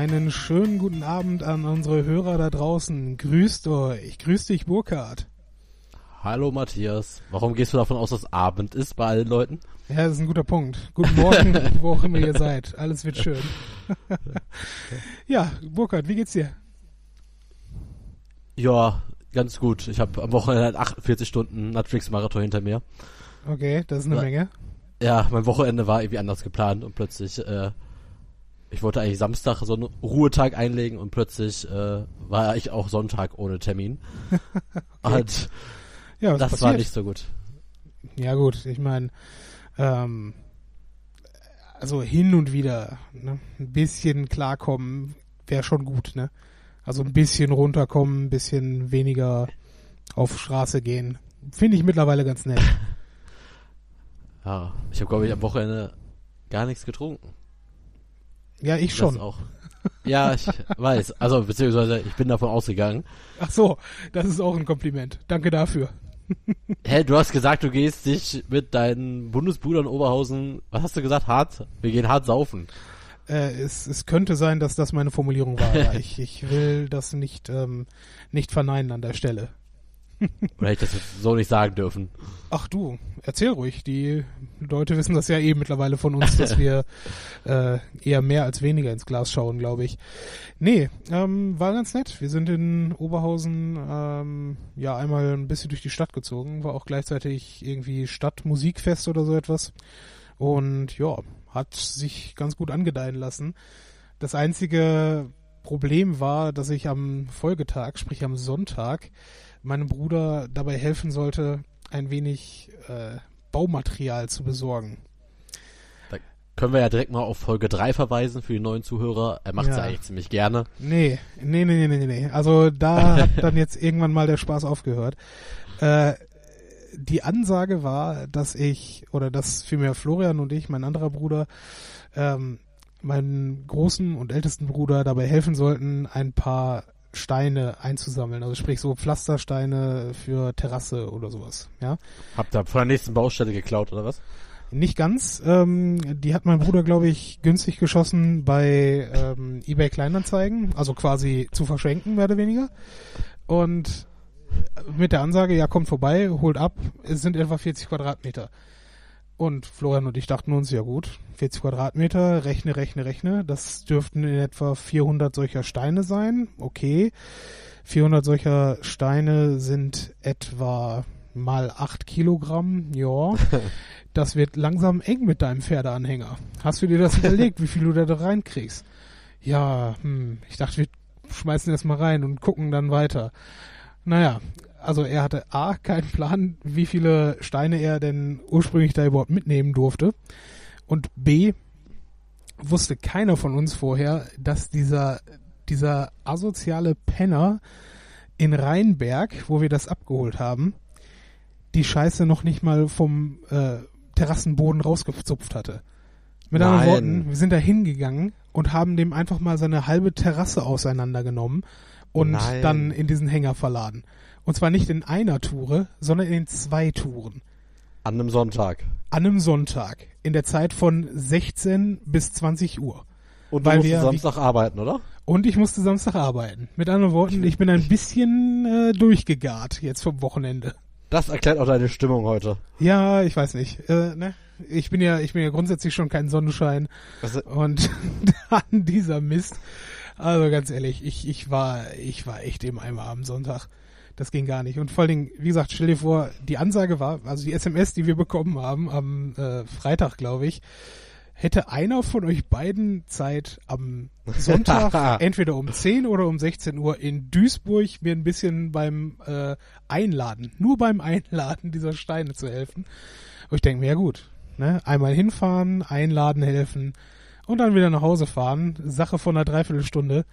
Einen schönen guten Abend an unsere Hörer da draußen. Grüßt euch. Grüß dich, Burkhard. Hallo Matthias. Warum gehst du davon aus, dass Abend ist bei allen Leuten? Ja, das ist ein guter Punkt. Guten Morgen, wo auch immer ihr seid. Alles wird schön. ja, Burkhard, wie geht's dir? Ja, ganz gut. Ich habe am Wochenende 48 Stunden Netflix-Marathon hinter mir. Okay, das ist eine Ja. Menge. Ja, mein Wochenende war irgendwie anders geplant und plötzlich, äh, ich wollte eigentlich Samstag so einen Ruhetag einlegen und plötzlich äh, war ich auch Sonntag ohne Termin. Und Ja, was das passiert? war nicht so gut. Ja gut, ich meine, ähm, also hin und wieder ne, ein bisschen klarkommen wäre schon gut, ne? Also ein bisschen runterkommen, ein bisschen weniger auf Straße gehen. Finde ich mittlerweile ganz nett. Ja, ich habe glaube ich am Wochenende gar nichts getrunken. Ja, ich Das schon. auch. Ja, ich weiß. Also beziehungsweise ich bin davon ausgegangen. Ach so, das ist auch ein Kompliment. Danke dafür. Hä, du hast gesagt, du gehst dich mit deinen Bundesbrüdern Oberhausen, was hast du gesagt, hart? Wir gehen hart saufen. Äh, es, es könnte sein, dass das meine Formulierung war. Ich, ich will das nicht, ähm, nicht verneinen an der Stelle. Oder hätte ich das so nicht sagen dürfen? Ach du, erzähl ruhig. Die Leute wissen das ja eh mittlerweile von uns, dass wir äh, eher mehr als weniger ins Glas schauen, glaube ich. Nee, ähm, war ganz nett. Wir sind in Oberhausen ähm, ja einmal ein bisschen durch die Stadt gezogen, war auch gleichzeitig irgendwie Stadtmusikfest oder so etwas. Und ja, hat sich ganz gut angedeihen lassen. Das einzige Problem war, dass ich am Folgetag, sprich am Sonntag, meinem Bruder dabei helfen sollte, ein wenig äh, Baumaterial zu besorgen. Können wir ja direkt mal auf Folge 3 verweisen für die neuen Zuhörer. Er macht es ja. eigentlich ziemlich gerne. Nee, nee, nee, nee, nee, nee. Also da hat dann jetzt irgendwann mal der Spaß aufgehört. Äh, die Ansage war, dass ich, oder dass vielmehr Florian und ich, mein anderer Bruder, ähm, meinen großen und ältesten Bruder dabei helfen sollten, ein paar Steine einzusammeln. Also sprich so Pflastersteine für Terrasse oder sowas. Ja. Habt ihr von der nächsten Baustelle geklaut, oder was? Nicht ganz. Ähm, die hat mein Bruder, glaube ich, günstig geschossen bei ähm, eBay Kleinanzeigen, also quasi zu verschenken, mehr oder weniger. Und mit der Ansage, ja, kommt vorbei, holt ab, es sind etwa 40 Quadratmeter. Und Florian und ich dachten uns, ja gut, 40 Quadratmeter, rechne, rechne, rechne, das dürften in etwa 400 solcher Steine sein, okay. 400 solcher Steine sind etwa mal 8 Kilogramm, ja. Das wird langsam eng mit deinem Pferdeanhänger. Hast du dir das überlegt, wie viel du da reinkriegst? Ja, hm, ich dachte, wir schmeißen erst mal rein und gucken dann weiter. Naja, also er hatte A, keinen Plan, wie viele Steine er denn ursprünglich da überhaupt mitnehmen durfte. Und B, wusste keiner von uns vorher, dass dieser, dieser asoziale Penner in Rheinberg, wo wir das abgeholt haben, die Scheiße noch nicht mal vom äh, Terrassenboden rausgezupft hatte. Mit anderen Nein. Worten, wir sind da hingegangen und haben dem einfach mal seine halbe Terrasse auseinandergenommen und Nein. dann in diesen Hänger verladen. Und zwar nicht in einer Toure, sondern in zwei Touren. An einem Sonntag. An einem Sonntag. In der Zeit von 16 bis 20 Uhr. Und Weil du musst wir- Samstag arbeiten, oder? Und ich musste Samstag arbeiten. Mit anderen Worten, ich bin ein bisschen äh, durchgegart jetzt vom Wochenende. Das erklärt auch deine Stimmung heute. Ja, ich weiß nicht. Äh, ne? Ich bin ja, ich bin ja grundsätzlich schon kein Sonnenschein Also, und dann dieser Mist. Also ganz ehrlich, ich, ich war, ich war echt im Eimer am Sonntag. Das ging gar nicht. Und vor allen Dingen, wie gesagt, stell dir vor, die Ansage war, also die SMS, die wir bekommen haben am äh, Freitag, glaube ich, hätte einer von euch beiden Zeit am Sonntag entweder um 10 oder um 16 Uhr in Duisburg mir ein bisschen beim äh, Einladen, nur beim Einladen dieser Steine zu helfen. Und ich denke mir, ja gut, ne, einmal hinfahren, einladen, helfen und dann wieder nach Hause fahren. Sache von einer Dreiviertelstunde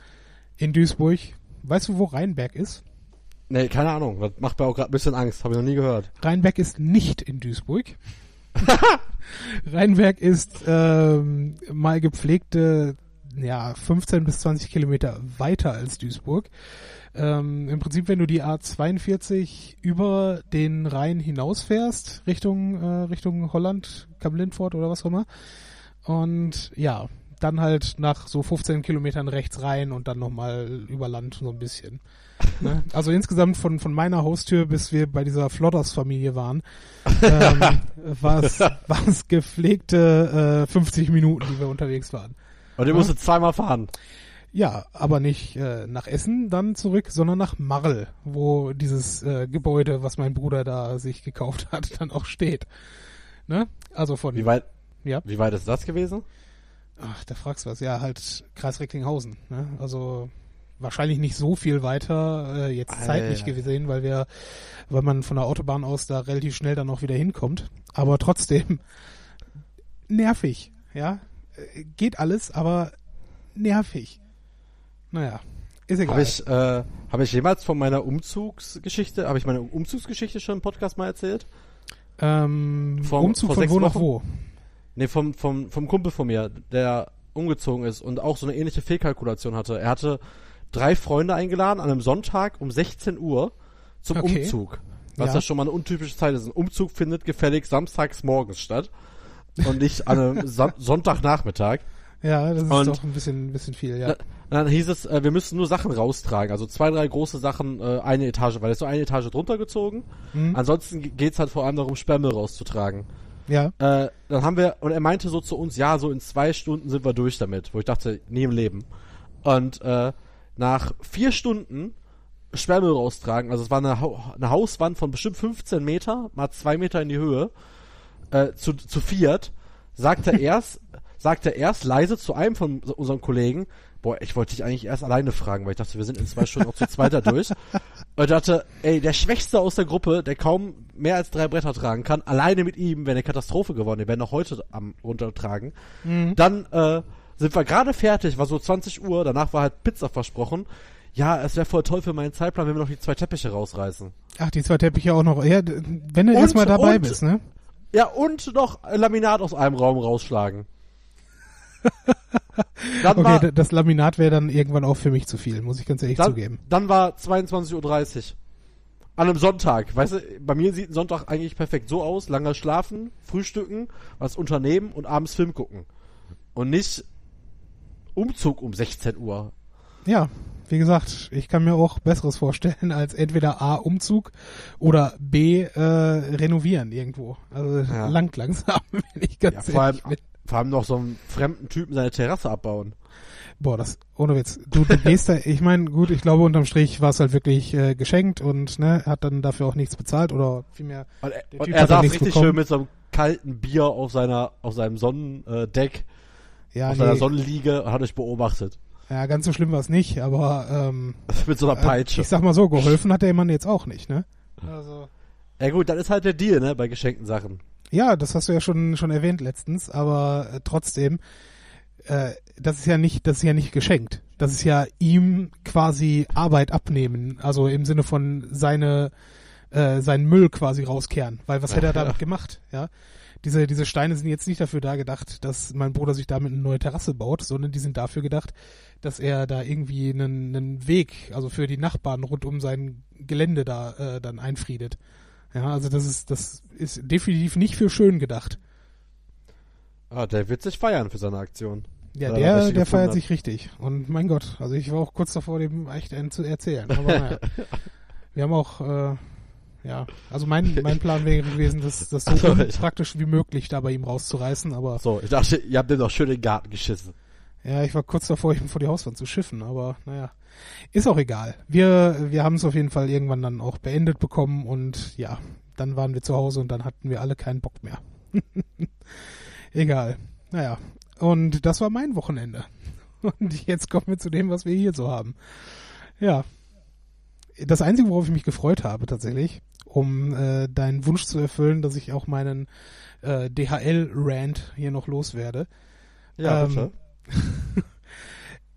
in Duisburg. Weißt du, wo Rheinberg ist? Nee, keine Ahnung. Das macht mir auch gerade ein bisschen Angst. Habe ich noch nie gehört. Rheinberg ist nicht in Duisburg. Rheinberg ist ähm, mal gepflegte ja, 15 bis 20 Kilometer weiter als Duisburg. Ähm, Im Prinzip, wenn du die A42 über den Rhein hinausfährst, Richtung, äh, Richtung Holland, Kamp-Lindfort oder was auch immer. Und ja, dann halt nach so 15 Kilometern rechts rein und dann nochmal über Land so ein bisschen. ne? Also insgesamt von, von meiner Haustür, bis wir bei dieser Flodders-Familie waren, ähm, war es gepflegte äh, 50 Minuten, die wir unterwegs waren. Und ihr Ja. musstet zweimal fahren. Ja, aber nicht äh, nach Essen dann zurück, sondern nach Marl, wo dieses äh, Gebäude, was mein Bruder da sich gekauft hat, dann auch steht. Ne? Also von Wie weit, Ja. wie weit ist das gewesen? Ach, da fragst du was. Ja, halt Kreis Recklinghausen. Ne? Also wahrscheinlich nicht so viel weiter äh, jetzt Alter. zeitlich gesehen, weil wir, weil man von der Autobahn aus da relativ schnell dann auch wieder hinkommt. Aber trotzdem nervig. Ja, Äh, geht alles, aber nervig. Naja, ist egal. Habe ich, äh, hab ich jemals von meiner Umzugsgeschichte, habe ich meine Umzugsgeschichte schon im Podcast mal erzählt? ähm, vor- Umzug vor von wo nach Wochen? wo? Nee, vom, vom, vom Kumpel von mir, der umgezogen ist und auch so eine ähnliche Fehlkalkulation hatte. Er hatte drei Freunde eingeladen an einem Sonntag um 16 Uhr zum Okay. Umzug. Was Ja. ja. schon mal eine untypische Zeit ist. Ein Umzug findet gefällig samstags morgens statt und nicht an einem Sam Sonntagnachmittag. Ja, das ist Und- doch ein bisschen, ein bisschen viel, ja. Na, dann hieß es, äh, wir müssen nur Sachen raustragen. Also zwei, drei große Sachen, äh, eine Etage, weil es so eine Etage drunter gezogen. Mhm. Ansonsten geht's halt vor allem darum, Sperrmüll rauszutragen. Ja, Äh, dann haben wir, und er meinte so zu uns, ja, so in zwei Stunden sind wir durch damit. Wo ich dachte, nie im Leben. Und äh, nach vier Stunden Sperrmüll raustragen, also es war eine, Hau- eine Hauswand von bestimmt 15 Meter, mal zwei Meter in die Höhe, äh, zu, zu viert, sagt er erst, sagt er erst leise zu einem von unseren Kollegen, boah, ich wollte dich eigentlich erst alleine fragen, weil ich dachte, wir sind in zwei Stunden auch zu zweiter durch. Und ich dachte, ey, der Schwächste aus der Gruppe, der kaum mehr als drei Bretter tragen kann, alleine mit ihm wäre eine Katastrophe geworden. Wir werden noch heute am runtertragen. Dann äh, sind wir gerade fertig, war so 20 Uhr, danach war halt Pizza versprochen. Ja, es wäre voll toll für meinen Zeitplan, wenn wir noch die zwei Teppiche rausreißen. ach, die zwei Teppiche auch noch. Ja, wenn du Und- erstmal dabei und- bist, ne? Ja, und noch Laminat aus einem Raum rausschlagen. Okay, war, das Laminat wäre dann irgendwann auch für mich zu viel, muss ich ganz ehrlich dann, zugeben. dann war 22.30 Uhr. An einem Sonntag. Weißt du, bei mir sieht ein Sonntag eigentlich perfekt so aus. Lange schlafen, frühstücken, was unternehmen und abends Film gucken. Und nicht Umzug um 16 Uhr. Ja, wie gesagt, ich kann mir auch Besseres vorstellen als entweder A, Umzug oder B, äh, renovieren irgendwo. Also Ja. lang langsam, wenn ich ganz Ja, vor allem, ehrlich bin. Vor allem noch so einen fremden Typen seine Terrasse abbauen. Boah, das, ohne Witz. Du, du gehst da, ich meine, gut, ich glaube unterm Strich war es halt wirklich äh, geschenkt und ne, hat dann dafür auch nichts bezahlt oder vielmehr. Und er, Der und Typ er hat dann saß richtig bekommen. schön mit so einem kalten Bier auf seiner, auf seinem Sonnendeck, Ja, auf seiner nee, Sonnenliege und hat euch beobachtet. ja, ganz so schlimm war es nicht, aber ähm, mit so einer äh, Peitsche. ich sag mal so, geholfen hat der Mann jetzt auch nicht, ne? Also. Ja gut, dann ist halt der Deal, ne, bei geschenkten Sachen. Ja, das hast du ja schon schon erwähnt letztens, aber äh, trotzdem, äh, das ist ja nicht, das ist ja nicht geschenkt. Das ist ja ihm quasi Arbeit abnehmen, also im Sinne von seine äh, seinen Müll quasi rauskehren, weil was hätte er Ja. damit gemacht, ja? Diese diese Steine sind jetzt nicht dafür da gedacht, dass mein Bruder sich damit eine neue Terrasse baut, sondern die sind dafür gedacht, dass er da irgendwie einen, einen Weg, also für die Nachbarn rund um sein Gelände da äh, dann einfriedet. Ja, also das ist das ist definitiv nicht für schön gedacht. Ah, der wird sich feiern für seine Aktion. Ja, der, der feiert hat. sich richtig. Und mein Gott, also ich war auch kurz davor, dem echt einen zu erzählen. Aber naja. Wir haben auch, äh, ja, also mein, mein Plan wäre gewesen, das, das so so, praktisch wie möglich da bei ihm rauszureißen. Aber So, ich dachte, ihr habt dem doch schön in den Garten geschissen. Ja, ich war kurz davor, ihm vor die Hauswand zu schiffen. Aber naja, ist auch egal. Wir, wir haben es auf jeden Fall irgendwann dann auch beendet bekommen und ja, dann waren wir zu Hause und dann hatten wir alle keinen Bock mehr. egal. Naja, und das war mein Wochenende. Und jetzt kommen wir zu dem, was wir hier so haben. Ja. Das Einzige, worauf ich mich gefreut habe tatsächlich, um äh, deinen Wunsch zu erfüllen, dass ich auch meinen äh, DHL-Rant hier noch loswerde. Ja, Ähm, bitte.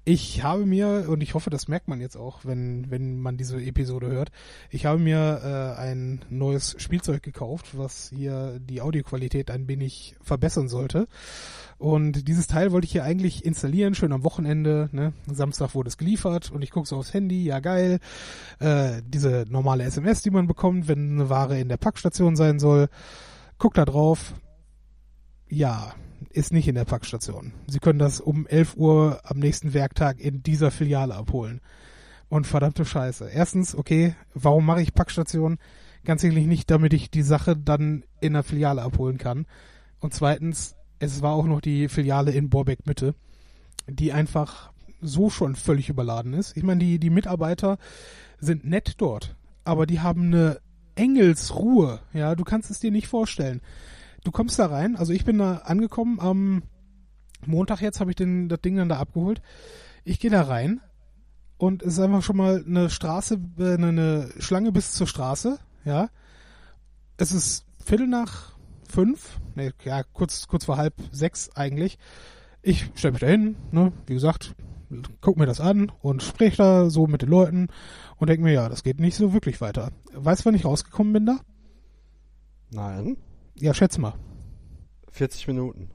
Ich habe mir, und ich hoffe, das merkt man jetzt auch, wenn, wenn man diese Episode hört, ich habe mir äh, ein neues Spielzeug gekauft, was hier die Audioqualität ein wenig verbessern sollte. Und dieses Teil wollte ich hier eigentlich installieren, schön am Wochenende. Ne? Samstag wurde es geliefert und ich gucke so aufs Handy, ja geil. Äh, diese normale SMS, die man bekommt, wenn eine Ware in der Packstation sein soll. Guck da drauf. Ja, ist nicht in der Packstation. Sie können das um 11 Uhr am nächsten Werktag in dieser Filiale abholen. Und verdammte Scheiße. Erstens, okay, warum mache ich Packstation? Ganz sicherlich nicht, damit ich die Sache dann in der Filiale abholen kann. Und zweitens, es war auch noch die Filiale in Borbeck Mitte, die einfach so schon völlig überladen ist. Ich meine, die, die Mitarbeiter sind nett dort, aber die haben eine Engelsruhe. Ja, du kannst es dir nicht vorstellen. Du kommst da rein, also ich bin da angekommen am Montag jetzt habe ich den, das Ding dann da abgeholt. Ich gehe da rein und es ist einfach schon mal eine Straße, äh, eine Schlange bis zur Straße, ja. Es ist Viertel nach fünf, ne, ja, kurz, kurz vor halb sechs eigentlich. Ich stelle mich da hin, ne, wie gesagt, guck mir das an und sprich da so mit den Leuten und denke mir, ja, das geht nicht so wirklich weiter. Weißt du, wann ich rausgekommen bin da? Nein. Ja, schätz mal. 40 Minuten.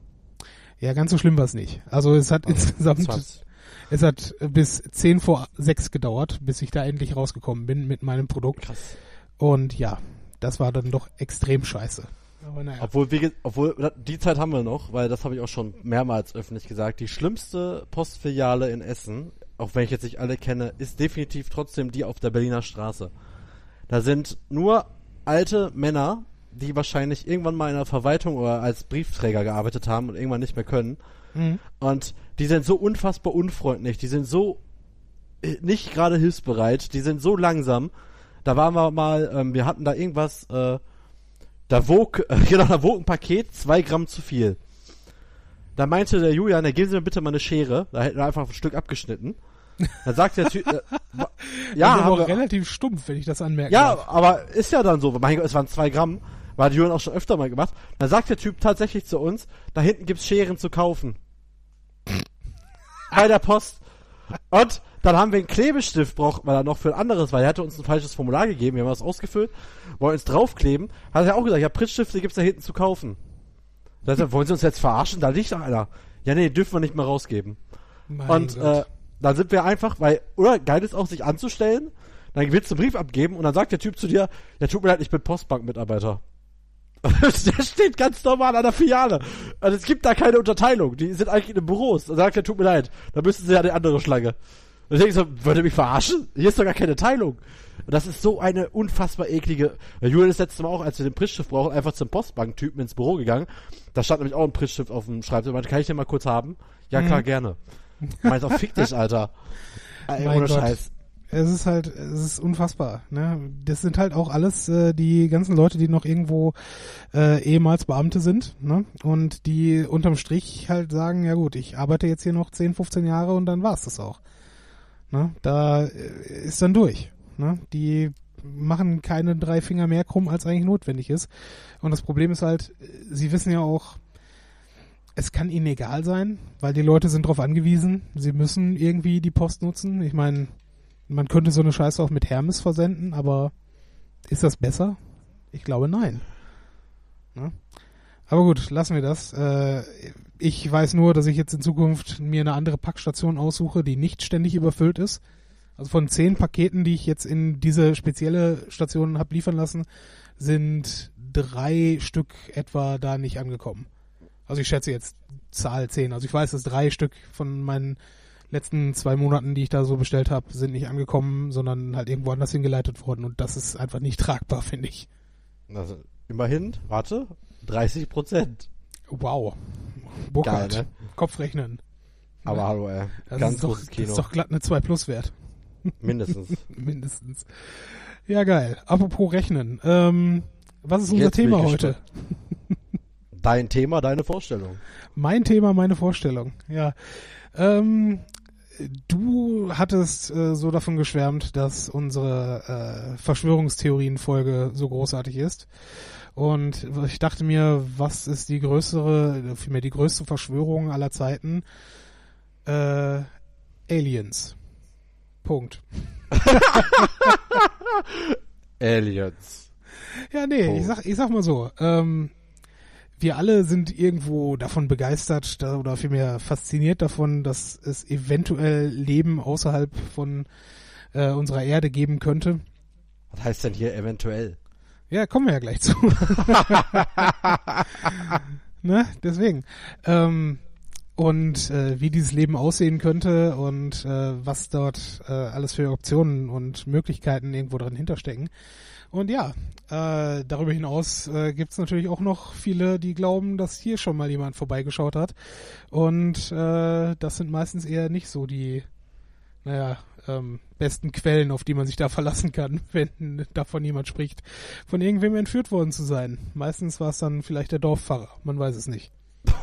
Ja, ganz so schlimm war es nicht. Also es hat Also insgesamt 20. Es hat bis 10 vor 6 gedauert, bis ich da endlich rausgekommen bin mit meinem Produkt. Krass. Und ja, das war dann doch extrem scheiße. Aber naja. Obwohl, ge- obwohl, die Zeit haben wir noch, weil das habe ich auch schon mehrmals öffentlich gesagt. Die schlimmste Postfiliale in Essen, auch wenn ich jetzt nicht alle kenne, ist definitiv trotzdem die auf der Berliner Straße. Da sind nur alte Männer, die wahrscheinlich irgendwann mal in der Verwaltung oder als Briefträger gearbeitet haben und irgendwann nicht mehr können. Mhm. Und die sind so unfassbar unfreundlich, die sind so äh, nicht gerade hilfsbereit, die sind so langsam. Da waren wir mal, ähm, wir hatten da irgendwas, äh, da wog, äh, genau, da wog ein Paket zwei Gramm zu viel. Da meinte der Julian, ja, geben Sie mir bitte mal eine Schere. Da hätten wir einfach ein Stück abgeschnitten. Dann sagt der Typ, äh, ja, aber relativ stumpf, wenn ich das anmerke. ja, aber ist ja dann so. Mein Gott, es waren zwei Gramm. War Julian auch schon öfter mal gemacht. Dann sagt der Typ tatsächlich zu uns, da hinten gibt's Scheren zu kaufen. Bei der Post. Und dann haben wir einen Klebestift, braucht man dann noch für ein anderes, weil er hatte uns ein falsches Formular gegeben, wir haben das ausgefüllt, wollen es draufkleben. Hat er auch gesagt, ja, Pritzstifte gibt's da hinten zu kaufen. Da er, wollen Sie uns jetzt verarschen? Da liegt doch einer. Ja, nee, dürfen wir nicht mehr rausgeben. Mein Und Gott. äh, dann sind wir einfach, weil, oder geil ist auch, sich anzustellen, dann willst du einen Brief abgeben und dann sagt der Typ zu dir, ja tut mir leid, ich bin Postbank-Mitarbeiter. der steht ganz normal an der Filiale. Also es gibt da keine Unterteilung. Die sind eigentlich in den Büros. Dann sagt er, tut mir leid, dann müssen sie an die andere Schlange. Und ich denke so, wollt ihr mich verarschen? Hier ist doch gar keine Teilung. Und das ist so eine unfassbar eklige. Julian ist letztes Mal auch, als wir den Prittstift brauchen, einfach zum Postbank-Typen ins Büro gegangen. Da stand nämlich auch ein Prittstift auf dem Schreibtisch. Meinte, kann ich den mal kurz haben? Ja, klar, Mhm. gerne. Meint auch, fick dich, Alter. Ey, Mein ohne Gott. Scheiß. Es ist halt, es ist unfassbar. Ne? Das sind halt auch alles äh, die ganzen Leute, die noch irgendwo äh, ehemals Beamte sind ne? und die unterm Strich halt sagen, ja gut, ich arbeite jetzt hier noch 10, 15 Jahre und dann war's das auch. Ne? Da äh, ist dann durch. Ne? Die machen keine drei Finger mehr krumm, als eigentlich notwendig ist. Und das Problem ist halt, sie wissen ja auch, es kann ihnen egal sein, weil die Leute sind darauf angewiesen, sie müssen irgendwie die Post nutzen. Ich meine, man könnte so eine Scheiße auch mit Hermes versenden, aber ist das besser? Ich glaube nein. Ne? Aber gut, lassen wir das. Äh, ich weiß nur, dass ich jetzt in Zukunft mir eine andere Packstation aussuche, die nicht ständig überfüllt ist. Also von zehn Paketen, die ich jetzt in diese spezielle Station habe liefern lassen, sind drei Stück etwa da nicht angekommen. Also ich schätze jetzt Zahl 10. Also ich weiß, dass drei Stück von meinen letzten zwei Monaten, die ich da so bestellt habe, sind nicht angekommen, sondern halt irgendwo anders hingeleitet worden. Und das ist einfach nicht tragbar, finde ich. Also, immerhin, warte, 30 Prozent. Wow. Burkhard, Geil, ne? Kopfrechnen. Aber hallo, ey. Das Ganz ist, doch, großes das Kino. ist doch glatt eine 2 Plus wert. Mindestens. Mindestens. Ja, geil. Apropos Rechnen. Ähm, was ist unser Jetzt Thema heute? Dein Thema, deine Vorstellung. Mein Thema, meine Vorstellung. Ja. Ähm, du hattest äh, so davon geschwärmt, dass unsere äh, Verschwörungstheorien-Folge so großartig ist. Und ich dachte mir, was ist die größere, vielmehr die größte Verschwörung aller Zeiten? Äh, Aliens. Punkt. Aliens. Ja, nee, Oh. ich sag, ich sag mal so, ähm, wir alle sind irgendwo davon begeistert oder vielmehr fasziniert davon, dass es eventuell Leben außerhalb von äh, unserer Erde geben könnte. Was heißt denn hier eventuell? Ja, kommen wir ja gleich zu. ne, deswegen. Ähm, und äh, wie dieses Leben aussehen könnte und äh, was dort äh, alles für Optionen und Möglichkeiten irgendwo drin hinterstecken. Und ja, äh, darüber hinaus äh, gibt es natürlich auch noch viele, die glauben, dass hier schon mal jemand vorbeigeschaut hat. Und äh, das sind meistens eher nicht so die, naja, ähm, besten Quellen, auf die man sich da verlassen kann, wenn davon jemand spricht, von irgendwem entführt worden zu sein. Meistens war es dann vielleicht der Dorfpfarrer, man weiß es nicht.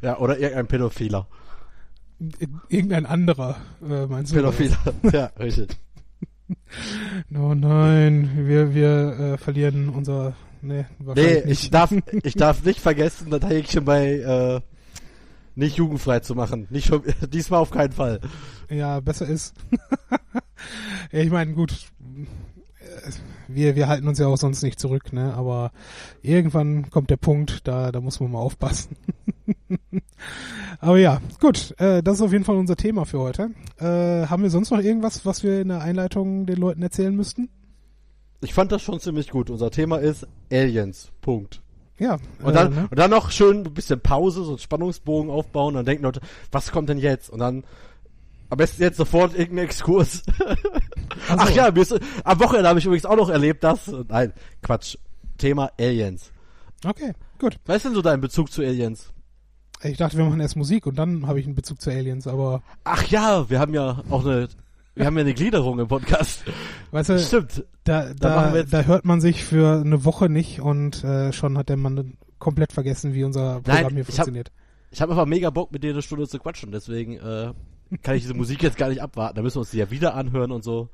ja, oder irgendein Pädophiler. Irgendein anderer, äh, meinst du? Pädophiler, ja, richtig. Oh nein, wir, wir äh, verlieren unser. Nee, nee ich darf, ich darf nicht vergessen, das Häkchen bei äh, nicht jugendfrei zu machen. Nicht schon, diesmal auf keinen Fall. Ja, besser ist. ja, ich meine, gut, wir, wir halten uns ja auch sonst nicht zurück, ne? Aber irgendwann kommt der Punkt, da, da muss man mal aufpassen. Aber ja, gut, äh, das ist auf jeden Fall unser Thema für heute. Äh, haben wir sonst noch irgendwas, was wir in der Einleitung den Leuten erzählen müssten? Ich fand das schon ziemlich gut. Unser Thema ist Aliens. Punkt. Ja. Und dann, äh, ne? und dann noch schön ein bisschen Pause, so einen Spannungsbogen aufbauen, dann denken Leute, was kommt denn jetzt? Und dann am besten jetzt sofort irgendein Exkurs. Ach, Ach ja, mir ist, am Wochenende habe ich übrigens auch noch erlebt, dass. Nein, Quatsch. Thema Aliens. Okay, gut. Was ist denn so dein Bezug zu Aliens? Ich dachte, wir machen erst Musik und dann habe ich einen Bezug zu Aliens, aber. Ach ja, wir haben ja auch eine. Wir haben ja eine Gliederung im Podcast. Weißt du, Stimmt. Da, da, da, da hört man sich für eine Woche nicht und äh, schon hat der Mann komplett vergessen, wie unser Programm Nein, hier funktioniert. Ich habe hab einfach mega Bock, mit dir eine Stunde zu quatschen, deswegen äh, kann ich diese Musik jetzt gar nicht abwarten. Da müssen wir uns die ja wieder anhören und so.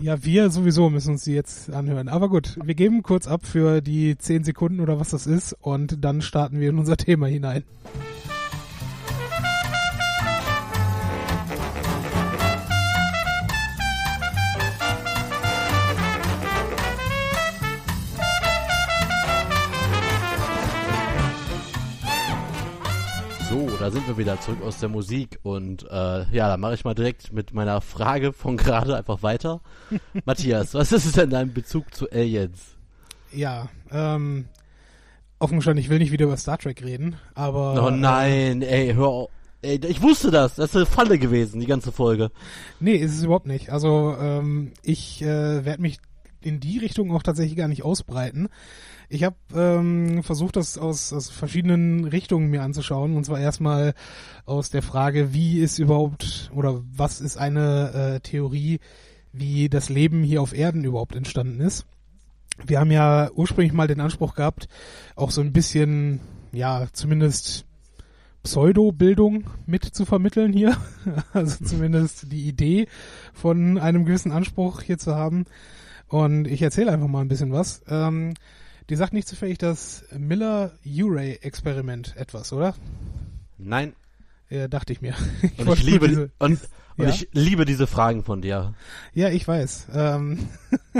Ja, wir sowieso müssen uns die jetzt anhören. Aber gut, wir geben kurz ab für die zehn Sekunden oder was das ist und dann starten wir in unser Thema hinein. Da sind wir wieder zurück aus der Musik und äh, ja, da mache ich mal direkt mit meiner Frage von gerade einfach weiter. Matthias, was ist denn dein Bezug zu Aliens? Ja, ähm, offen gestanden, ich will nicht wieder über Star Trek reden, aber. Oh nein, ey, hör auf. Ey, ich wusste das. Das ist eine Falle gewesen, die ganze Folge. Nee, ist es überhaupt nicht. Also, ähm, ich äh, werde mich in die Richtung auch tatsächlich gar nicht ausbreiten. Ich habe ähm, versucht, das aus, aus verschiedenen Richtungen mir anzuschauen. Und zwar erstmal aus der Frage, wie ist überhaupt oder was ist eine äh, Theorie, wie das Leben hier auf Erden überhaupt entstanden ist. Wir haben ja ursprünglich mal den Anspruch gehabt, auch so ein bisschen, ja, zumindest Pseudo-Bildung mit zu vermitteln hier. Also zumindest die Idee von einem gewissen Anspruch hier zu haben. Und ich erzähle einfach mal ein bisschen was. Ähm, die sagt nicht zufällig das Miller-Urey-Experiment etwas, oder? Nein. Ja, dachte ich mir. Ich und ich liebe diese, und, und ja? ich liebe diese Fragen von dir. Ja, ich weiß. Ähm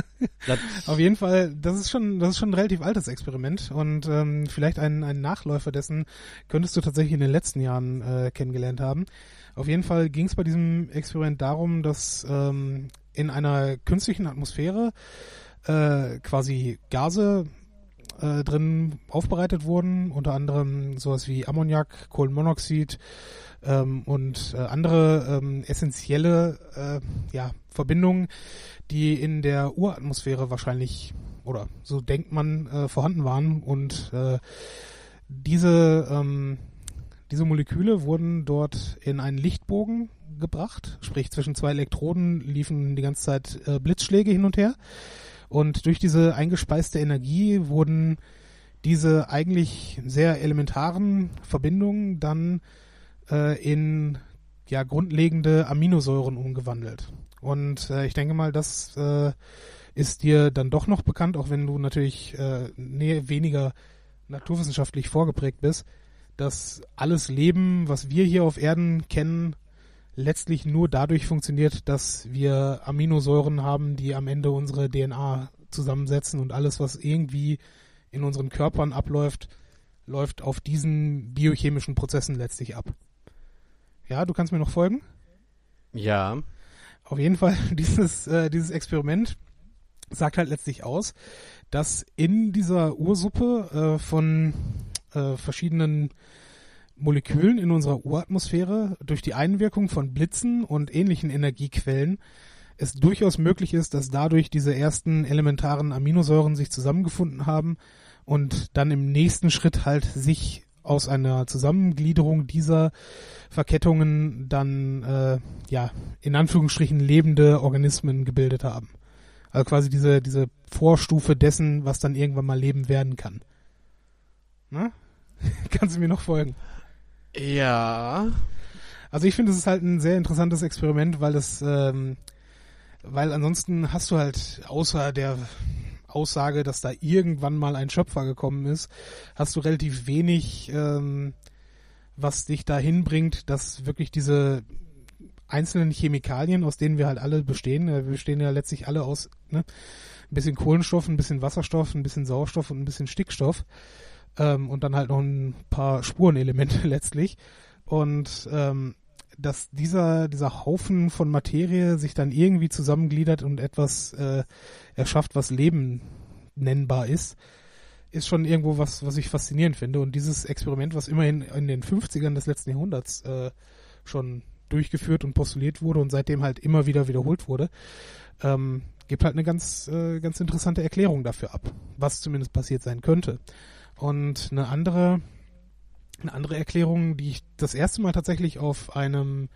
auf jeden Fall, das ist schon, das ist schon ein relativ altes Experiment und ähm, vielleicht ein, ein Nachläufer dessen könntest du tatsächlich in den letzten Jahren äh, kennengelernt haben. Auf jeden Fall ging es bei diesem Experiment darum, dass ähm, in einer künstlichen Atmosphäre äh, quasi Gase äh, drin aufbereitet wurden, unter anderem sowas wie Ammoniak, Kohlenmonoxid ähm, und äh, andere ähm, essentielle äh, ja, Verbindungen, die in der Uratmosphäre wahrscheinlich oder so denkt man äh, vorhanden waren und äh, diese ähm, diese Moleküle wurden dort in einen Lichtbogen gebracht, sprich zwischen zwei Elektroden liefen die ganze Zeit äh, Blitzschläge hin und her und durch diese eingespeiste Energie wurden diese eigentlich sehr elementaren Verbindungen dann äh, in ja grundlegende Aminosäuren umgewandelt. Und äh, ich denke mal, das äh, ist dir dann doch noch bekannt, auch wenn du natürlich äh, nee, weniger naturwissenschaftlich vorgeprägt bist, dass alles Leben, was wir hier auf Erden kennen, letztlich nur dadurch funktioniert, dass wir Aminosäuren haben, die am Ende unsere DNA zusammensetzen und alles, was irgendwie in unseren Körpern abläuft, läuft auf diesen biochemischen Prozessen letztlich ab. Ja, du kannst mir noch folgen? Ja. Auf jeden Fall, dieses, äh, dieses Experiment sagt halt letztlich aus, dass in dieser Ursuppe äh, von äh, verschiedenen Molekülen in unserer Uratmosphäre durch die Einwirkung von Blitzen und ähnlichen Energiequellen es durchaus möglich ist, dass dadurch diese ersten elementaren Aminosäuren sich zusammengefunden haben und dann im nächsten Schritt halt sich aus einer Zusammengliederung dieser Verkettungen dann äh, ja in Anführungsstrichen lebende Organismen gebildet haben. Also quasi diese diese Vorstufe dessen, was dann irgendwann mal Leben werden kann. Na? Kannst du mir noch folgen? Ja. Also ich finde, es ist halt ein sehr interessantes Experiment, weil es, ähm, weil ansonsten hast du halt außer der Aussage, dass da irgendwann mal ein Schöpfer gekommen ist, hast du relativ wenig, ähm, was dich dahin bringt, dass wirklich diese einzelnen Chemikalien, aus denen wir halt alle bestehen, äh, wir bestehen ja letztlich alle aus ne, ein bisschen Kohlenstoff, ein bisschen Wasserstoff, ein bisschen Sauerstoff und ein bisschen Stickstoff ähm, und dann halt noch ein paar Spurenelemente letztlich und ähm, dass dieser dieser Haufen von Materie sich dann irgendwie zusammengliedert und etwas äh, erschafft, was Leben nennbar ist, ist schon irgendwo was, was ich faszinierend finde. Und dieses Experiment, was immerhin in den 50ern des letzten Jahrhunderts äh, schon durchgeführt und postuliert wurde und seitdem halt immer wieder wiederholt wurde, ähm, gibt halt eine ganz, äh, ganz interessante Erklärung dafür ab, was zumindest passiert sein könnte. Und eine andere, eine andere Erklärung, die ich das erste Mal tatsächlich auf einem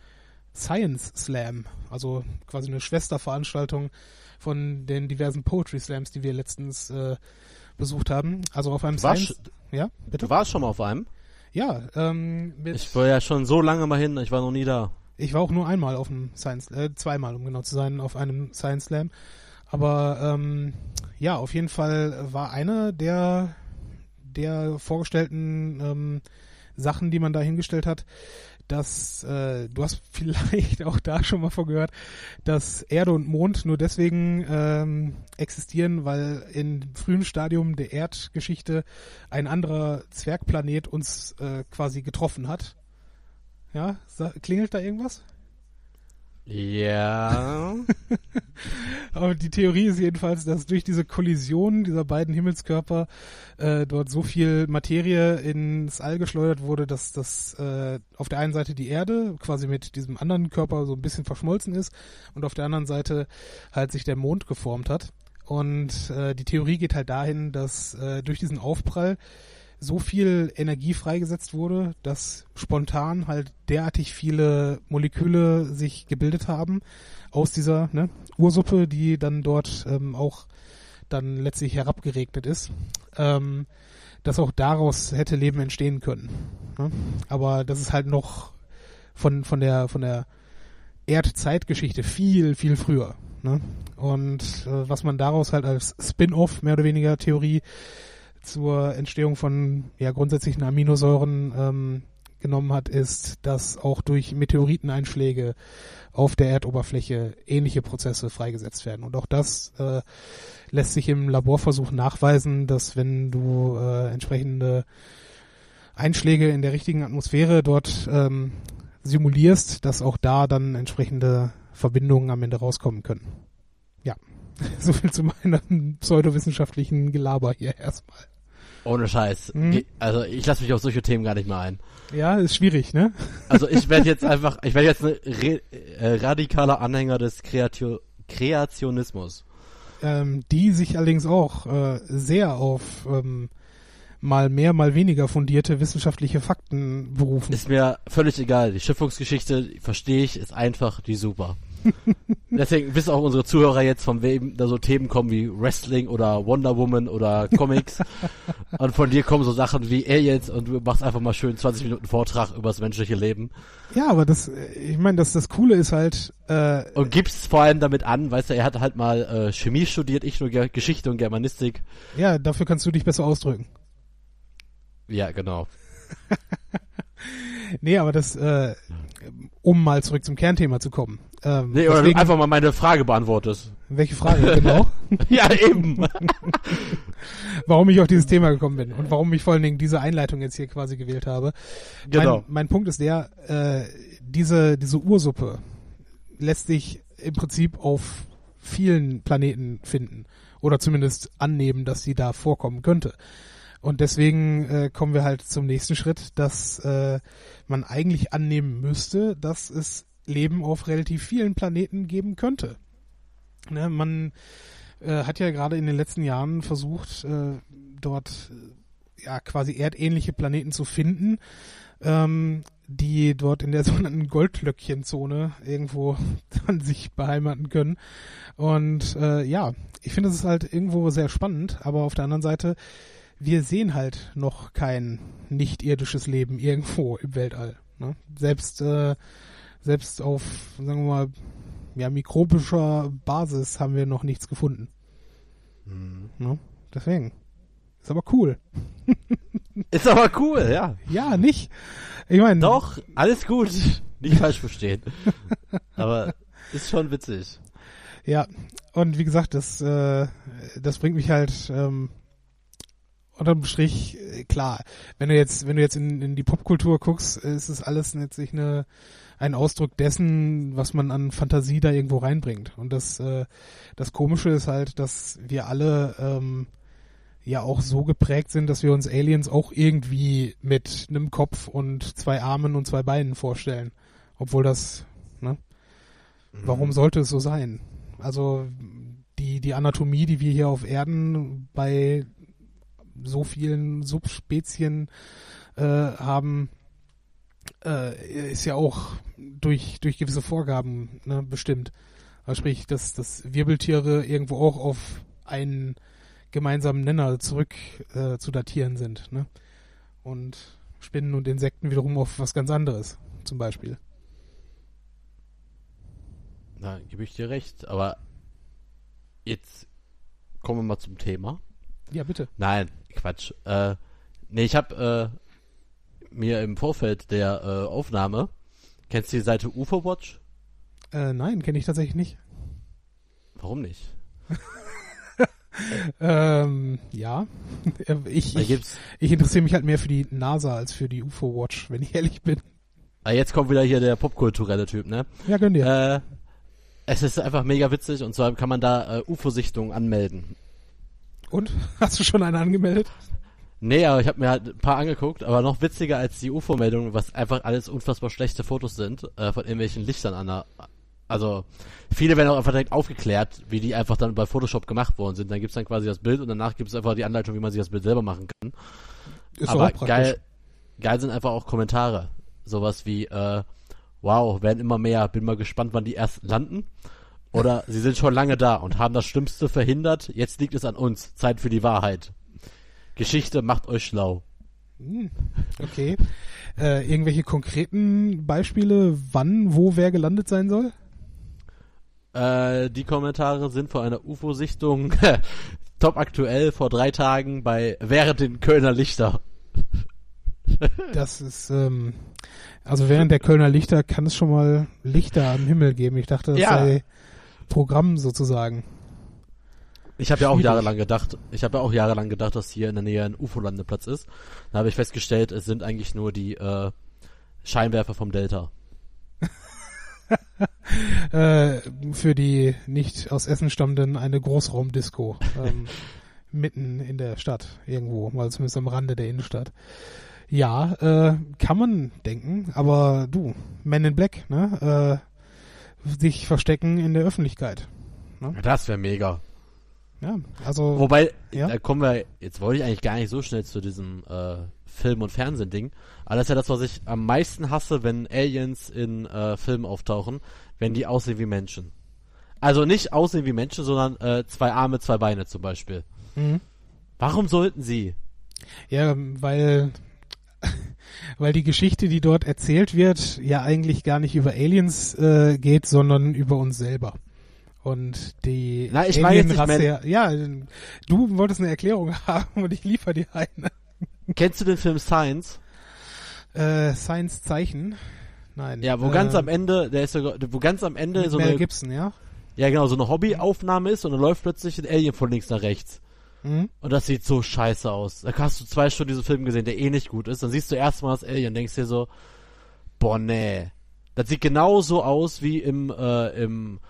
Science Slam, also quasi eine Schwesterveranstaltung von den diversen Poetry Slams, die wir letztens äh, besucht haben. Also auf einem Du Science, ja, bitte? du warst schon mal auf einem? Ja, ähm, Ich war ja schon so lange mal hin, ich war noch nie da. ich war auch nur einmal auf einem Science, äh, zweimal, um genau zu sein, auf einem Science Slam. Aber ähm, ja, auf jeden Fall war eine der der vorgestellten ähm, Sachen, die man da hingestellt hat, dass äh, du hast vielleicht auch da schon mal vorgehört, dass Erde und Mond nur deswegen ähm, existieren, weil im frühen Stadium der Erdgeschichte ein anderer Zwergplanet uns äh, quasi getroffen hat. Ja, klingelt da irgendwas? Ja. Aber die Theorie ist jedenfalls, dass durch diese Kollision dieser beiden Himmelskörper äh, dort so viel Materie ins All geschleudert wurde, dass das äh, auf der einen Seite die Erde quasi mit diesem anderen Körper so ein bisschen verschmolzen ist und auf der anderen Seite halt sich der Mond geformt hat. Und äh, die Theorie geht halt dahin, dass äh, durch diesen Aufprall so viel Energie freigesetzt wurde, dass spontan halt derartig viele Moleküle sich gebildet haben aus dieser ne, Ursuppe, die dann dort ähm, auch dann letztlich herabgeregnet ist, ähm, dass auch daraus hätte Leben entstehen können. Ne? Aber das ist halt noch von von der von der Erdzeitgeschichte viel viel früher. Ne? Und äh, was man daraus halt als Spin-off mehr oder weniger Theorie zur Entstehung von ja grundsätzlichen Aminosäuren ähm, genommen hat, ist, dass auch durch Meteoriteneinschläge auf der Erdoberfläche ähnliche Prozesse freigesetzt werden. Und auch das äh, lässt sich im Laborversuch nachweisen, dass wenn du äh, entsprechende Einschläge in der richtigen Atmosphäre dort ähm, simulierst, dass auch da dann entsprechende Verbindungen am Ende rauskommen können. So viel zu meinem pseudowissenschaftlichen Gelaber hier erstmal. Ohne Scheiß. Ich, also ich lasse mich auf solche Themen gar nicht mehr ein. Ja, ist schwierig, ne? Also ich werde jetzt einfach, ich werde jetzt ein äh, radikaler Anhänger des Kreatio Kreationismus. ähm, die sich allerdings auch äh, sehr auf ähm, mal mehr, mal weniger fundierte wissenschaftliche Fakten berufen. Ist mir völlig egal. Die Schöpfungsgeschichte, verstehe ich, ist einfach die super. Deswegen wissen auch unsere Zuhörer jetzt, von wem da so Themen kommen wie Wrestling oder Wonder Woman oder Comics. und von dir kommen so Sachen wie Aliens und du machst einfach mal schön 20 Minuten Vortrag über das menschliche Leben. Ja, aber das, ich meine, das, das Coole ist halt, äh, Und gibst vor allem damit an, weißt du, er hat halt mal äh, Chemie studiert, ich nur Ge Geschichte und Germanistik. ja, dafür kannst du dich besser ausdrücken. Ja, genau. Nee, aber das, äh, um mal zurück zum Kernthema zu kommen. Ähm, Nee, oder deswegen- einfach mal meine Frage beantwortest. welche Frage genau? ja, eben. warum ich auf dieses Thema gekommen bin und warum ich vor allen Dingen diese Einleitung jetzt hier quasi gewählt habe. genau. Mein, mein Punkt ist der, äh, diese, diese Ursuppe lässt sich im Prinzip auf vielen Planeten finden oder zumindest annehmen, dass sie da vorkommen könnte. Und deswegen äh, kommen wir halt zum nächsten Schritt, dass äh, man eigentlich annehmen müsste, dass es Leben auf relativ vielen Planeten geben könnte. Ne, man äh, hat ja gerade in den letzten Jahren versucht, äh, dort äh, ja quasi erdähnliche Planeten zu finden, ähm, die dort in der sogenannten Goldlöckchenzone irgendwo an sich beheimaten können. Und äh, ja, ich finde es halt irgendwo sehr spannend, aber auf der anderen Seite wir sehen halt noch kein nicht-irdisches Leben irgendwo im Weltall. Ne? Selbst, äh, selbst auf, sagen wir mal, ja, mikrobischer Basis haben wir noch nichts gefunden. Mhm. Ne? Deswegen. Ist aber cool. Ist aber cool, ja. Ja, nicht? Ich meine. Doch, alles gut. Nicht falsch verstehen. aber ist schon witzig. Ja, und wie gesagt, das, äh, das bringt mich halt ähm, unterm Strich, äh, klar, wenn du jetzt, wenn du jetzt in, in die Popkultur guckst, ist es alles letztlich eine, ein Ausdruck dessen, was man an Fantasie da irgendwo reinbringt. Und das, äh, das Komische ist halt, dass wir alle ähm, ja auch so geprägt sind, dass wir uns Aliens auch irgendwie mit einem Kopf und zwei Armen und zwei Beinen vorstellen. Obwohl das, ne? Mhm. Warum sollte es so sein? Also die, die Anatomie, die wir hier auf Erden bei so vielen Subspezien äh, haben, äh, ist ja auch durch, durch gewisse Vorgaben ne, bestimmt. Also sprich, dass, dass Wirbeltiere irgendwo auch auf einen gemeinsamen Nenner zurück äh, zu datieren sind. Ne? Und Spinnen und Insekten wiederum auf was ganz anderes, zum Beispiel. Na, gebe ich dir recht, aber jetzt kommen wir mal zum Thema. Ja, bitte. Nein, Quatsch. Äh, nee, ich habe äh, mir im Vorfeld der äh, Aufnahme, kennst du die Seite UFO Watch? Äh, nein, kenne ich tatsächlich nicht. Warum nicht? ähm, ja. ich, ich, ich interessiere mich halt mehr für die NASA als für die UFO Watch, wenn ich ehrlich bin. Ah, jetzt kommt wieder hier der popkulturelle Typ, ne? Ja, gönn dir. Äh, es ist einfach mega witzig und zwar kann man da äh, UFO-Sichtungen anmelden. Und? Hast du schon eine angemeldet? Nee, aber ich habe mir halt ein paar angeguckt, aber noch witziger als die UFO-Meldungen, was einfach alles unfassbar schlechte Fotos sind, äh, von irgendwelchen Lichtern an der, also viele werden auch einfach direkt aufgeklärt, wie die einfach dann bei Photoshop gemacht worden sind. Dann gibt's dann quasi das Bild und danach gibt's einfach die Anleitung, wie man sich das Bild selber machen kann. Ist aber geil, geil sind einfach auch Kommentare. Sowas wie, äh, wow, werden immer mehr, bin mal gespannt, wann die erst landen. Oder sie sind schon lange da und haben das Schlimmste verhindert. Jetzt liegt es an uns. Zeit für die Wahrheit. Geschichte macht euch schlau. Hm, okay. Äh, irgendwelche konkreten Beispiele, wann, wo, wer gelandet sein soll? Äh, die Kommentare sind vor einer UFO-Sichtung top aktuell vor drei Tagen bei während den Kölner Lichter. das ist, ähm, also während der Kölner Lichter kann es schon mal Lichter am Himmel geben. Ich dachte, das ja. sei Programm sozusagen. Ich habe ja auch jahrelang gedacht, ich habe ja auch jahrelang gedacht, dass hier in der Nähe ein UFO-Landeplatz ist. Da habe ich festgestellt, es sind eigentlich nur die äh, Scheinwerfer vom Delta. äh, für die nicht aus Essen stammenden eine Großraumdisco ähm, mitten in der Stadt irgendwo, mal zumindest am Rande der Innenstadt. Ja, äh, kann man denken, aber du, Men in Black, ne? Äh, sich verstecken in der Öffentlichkeit. Ne? Das wäre mega. Ja, also. Wobei, ja? da kommen wir, jetzt wollte ich eigentlich gar nicht so schnell zu diesem äh, Film- und Fernsehen-Ding. Aber das ist ja das, was ich am meisten hasse, wenn Aliens in äh, Filmen auftauchen, wenn die aussehen wie Menschen. Also nicht aussehen wie Menschen, sondern äh, zwei Arme, zwei Beine zum Beispiel. Mhm. Warum sollten sie? Ja, weil weil die Geschichte, die dort erzählt wird, ja eigentlich gar nicht über Aliens äh, geht, sondern über uns selber. Und die Na, ich Alien-Rasse, ja, ja, du wolltest eine Erklärung haben und ich liefere dir eine. Kennst du den Film Science? Äh, Science Zeichen? Nein. Ja, wo äh, ganz am Ende, der ist sogar, wo ganz am Ende so Mel eine Gibson, ja? Ja, genau, so eine Hobbyaufnahme ist und dann läuft plötzlich ein Alien von links nach rechts. Mhm. Und das sieht so scheiße aus. Da hast du zwei Stunden diesen Film gesehen, der eh nicht gut ist. Dann siehst du erstmal das Alien und denkst dir so, boah, nee. Das sieht genauso aus wie im, äh, im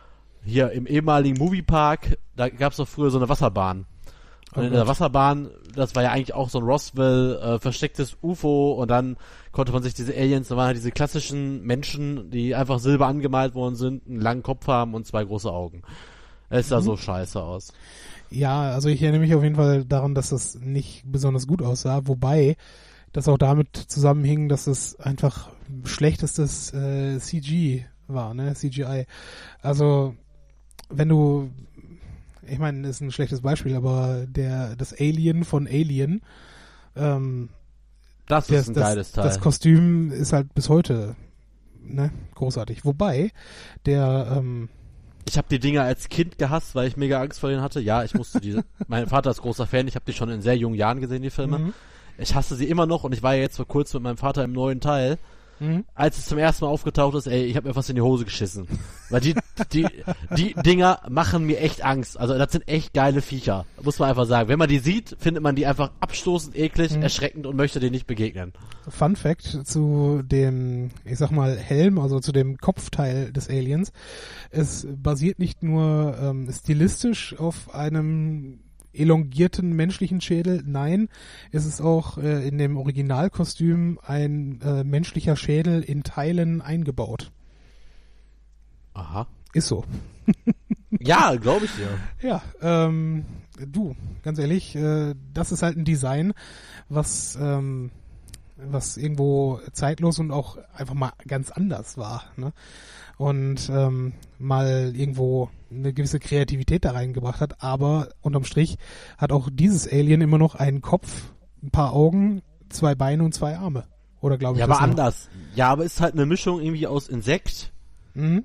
hier im ehemaligen Moviepark, da gab es doch früher so eine Wasserbahn. Und Oh in der Gott. Wasserbahn, das war ja eigentlich auch so ein Roswell äh, verstecktes UFO und dann konnte man sich diese Aliens, da waren halt diese klassischen Menschen, die einfach silber angemalt worden sind, einen langen Kopf haben und zwei große Augen. Es Mhm. sah so scheiße aus. Ja, also ich erinnere mich auf jeden Fall daran, dass das nicht besonders gut aussah, wobei das auch damit zusammenhing, dass es einfach schlechtestes äh, CG war, ne, CGI. Also wenn du, ich meine, ist ein schlechtes Beispiel, aber der das Alien von Alien, ähm, Das ist ein das, geiles Teil. das Kostüm ist halt bis heute ne, großartig. Wobei der ähm, Ich habe die Dinger als Kind gehasst, weil ich mega Angst vor denen hatte. Ja, ich musste die. mein Vater ist großer Fan. Ich habe die schon in sehr jungen Jahren gesehen, die Filme. mhm, Ich hasse sie immer noch und ich war ja jetzt vor kurzem mit meinem Vater im neuen Teil. Mhm. Als es zum ersten Mal aufgetaucht ist, ey, ich habe mir fast in die Hose geschissen. Weil die, die, die Dinger machen mir echt Angst. Also das sind echt geile Viecher. Muss man einfach sagen. Wenn man die sieht, findet man die einfach abstoßend, eklig, Mhm. erschreckend und möchte denen nicht begegnen. Fun Fact zu dem, ich sag mal, Helm, also zu dem Kopfteil des Aliens. Es basiert nicht nur ähm, stilistisch auf einem elongierten menschlichen Schädel, nein, es ist auch äh, in dem Originalkostüm ein äh, menschlicher Schädel in Teilen eingebaut. Aha. Ist so. Ja, glaube ich dir. Ja, ähm, du, ganz ehrlich, äh, das ist halt ein Design, was, ähm, was irgendwo zeitlos und auch einfach mal ganz anders war. Ne? Und ähm, mal irgendwo eine gewisse Kreativität da reingebracht hat. Aber unterm Strich hat auch dieses Alien immer noch einen Kopf, ein paar Augen, zwei Beine und zwei Arme. Oder glaube ich Ja, aber noch? anders. Ja, aber ist halt eine Mischung irgendwie aus Insekt, Mhm.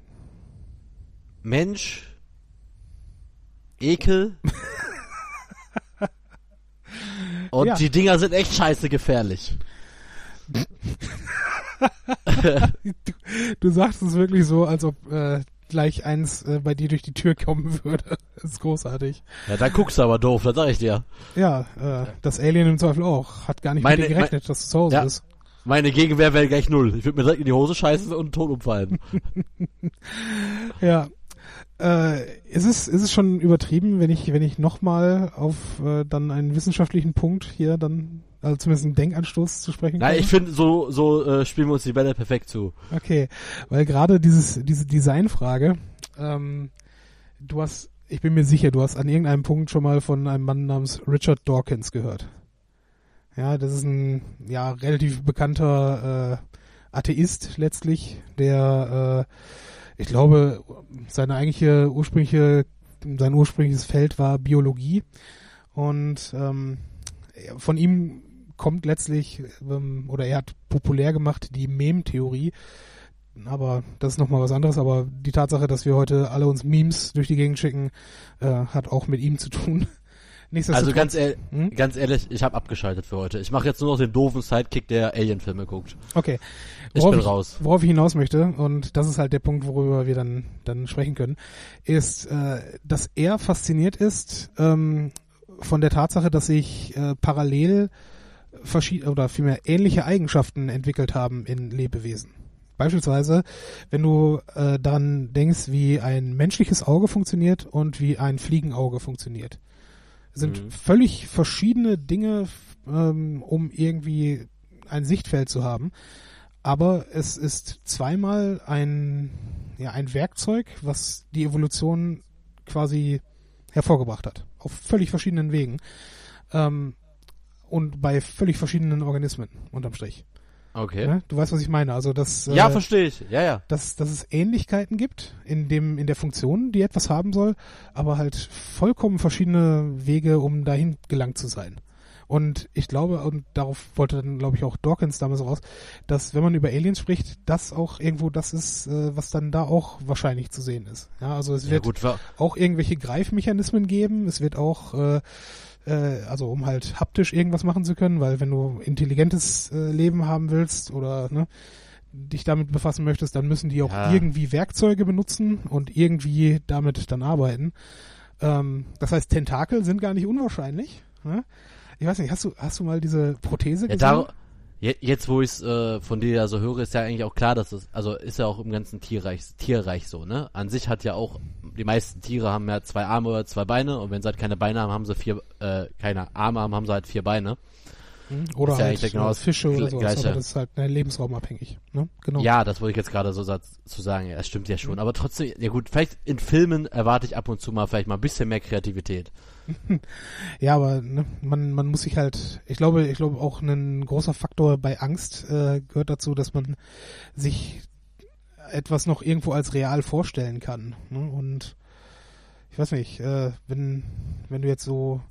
Mensch, Ekel. Und Ja. die Dinger sind echt scheiße gefährlich. Du, du sagst es wirklich so, als ob äh, gleich eins äh, bei dir durch die Tür kommen würde. Das ist großartig. Ja, da guckst du aber doof, das sag ich dir. Ja, äh, das Alien im Zweifel auch. Hat gar nicht Meine- mit dir gerechnet, dass du zu Hause Ja. bist. Meine Gegenwehr wäre gleich null. Ich würde mir direkt in die Hose scheißen und tot umfallen. Ja. Äh, ist es ist es schon übertrieben, wenn ich wenn ich nochmal auf äh, dann einen wissenschaftlichen Punkt hier dann also zumindest einen Denkanstoß zu sprechen Nein, ich finde, so, so äh, spielen wir uns die Bälle perfekt zu. Okay, weil gerade dieses diese Designfrage, ähm, du hast, ich bin mir sicher, du hast an irgendeinem Punkt schon mal von einem Mann namens Richard Dawkins gehört. Ja, das ist ein ja relativ bekannter äh, Atheist letztlich, der, äh, ich glaube, seine eigentliche ursprüngliche, sein ursprüngliches Feld war Biologie und ähm, von ihm kommt letztlich, ähm, oder er hat populär gemacht die Mem-Theorie, aber das ist nochmal was anderes, aber die Tatsache, dass wir heute alle uns Memes durch die Gegend schicken, äh, hat auch mit ihm zu tun. Also ganz, ehr Hm? ganz ehrlich, ich habe abgeschaltet für heute. Ich mache jetzt nur noch den doofen Sidekick, der Alien-Filme guckt. okay. Ich Worauf bin raus. Worauf ich hinaus möchte, und das ist halt der Punkt, worüber wir dann, dann sprechen können, ist, äh, dass er fasziniert ist ähm, von der Tatsache, dass sich äh, parallel verschiedene oder vielmehr ähnliche Eigenschaften entwickelt haben in Lebewesen. Beispielsweise, wenn du äh, daran denkst, wie ein menschliches Auge funktioniert und wie ein Fliegenauge funktioniert. Es sind Mhm. völlig verschiedene Dinge, ähm, um irgendwie ein Sichtfeld zu haben. Aber es ist zweimal ein, ja, ein Werkzeug, was die Evolution quasi hervorgebracht hat. Auf völlig verschiedenen Wegen. Ähm, und bei völlig verschiedenen Organismen, unterm Strich. Okay. Ne? Du weißt, was ich meine. Also, dass, Ja, äh, verstehe ich. Ja, ja. dass, dass es Ähnlichkeiten gibt in dem, in der Funktion, die etwas haben soll, aber halt vollkommen verschiedene Wege, um dahin gelangt zu sein. Und ich glaube, und darauf wollte dann, glaube ich, auch Dawkins damals raus, dass wenn man über Aliens spricht, das auch irgendwo das ist, äh, was dann da auch wahrscheinlich zu sehen ist. Ja, also es Ja, wird gut, auch irgendwelche Greifmechanismen geben. Es wird auch, äh, äh, also um halt haptisch irgendwas machen zu können, weil wenn du intelligentes äh, Leben haben willst oder ne, dich damit befassen möchtest, dann müssen die auch Ja. irgendwie Werkzeuge benutzen und irgendwie damit dann arbeiten. Ähm, das heißt, Tentakel sind gar nicht unwahrscheinlich. Ne? Ich weiß nicht, hast du, hast du mal diese Prothese ja, gesehen? Jetzt, wo ich es äh, von dir ja so höre, ist ja eigentlich auch klar, dass es, also ist ja auch im ganzen Tierreich, Tierreich so, ne? An sich hat ja auch, die meisten Tiere haben ja zwei Arme oder zwei Beine und wenn sie halt keine Beine haben, haben sie vier, äh, keine Arme haben, haben sie halt vier Beine. Oder Ist ja halt genau äh, das Fische oder Gleiche. sowas, aber das ist halt ne, lebensraumabhängig. Ne? Genau. Ja, das wollte ich jetzt gerade so zu sagen, ja, das stimmt ja schon. Aber trotzdem, ja gut, vielleicht in Filmen erwarte ich ab und zu mal vielleicht mal ein bisschen mehr Kreativität. Ja, aber ne, man, man muss sich halt, ich glaube, ich glaube auch ein großer Faktor bei Angst äh, gehört dazu, dass man sich etwas noch irgendwo als real vorstellen kann. Ne? Und ich weiß nicht, äh, wenn, wenn du jetzt so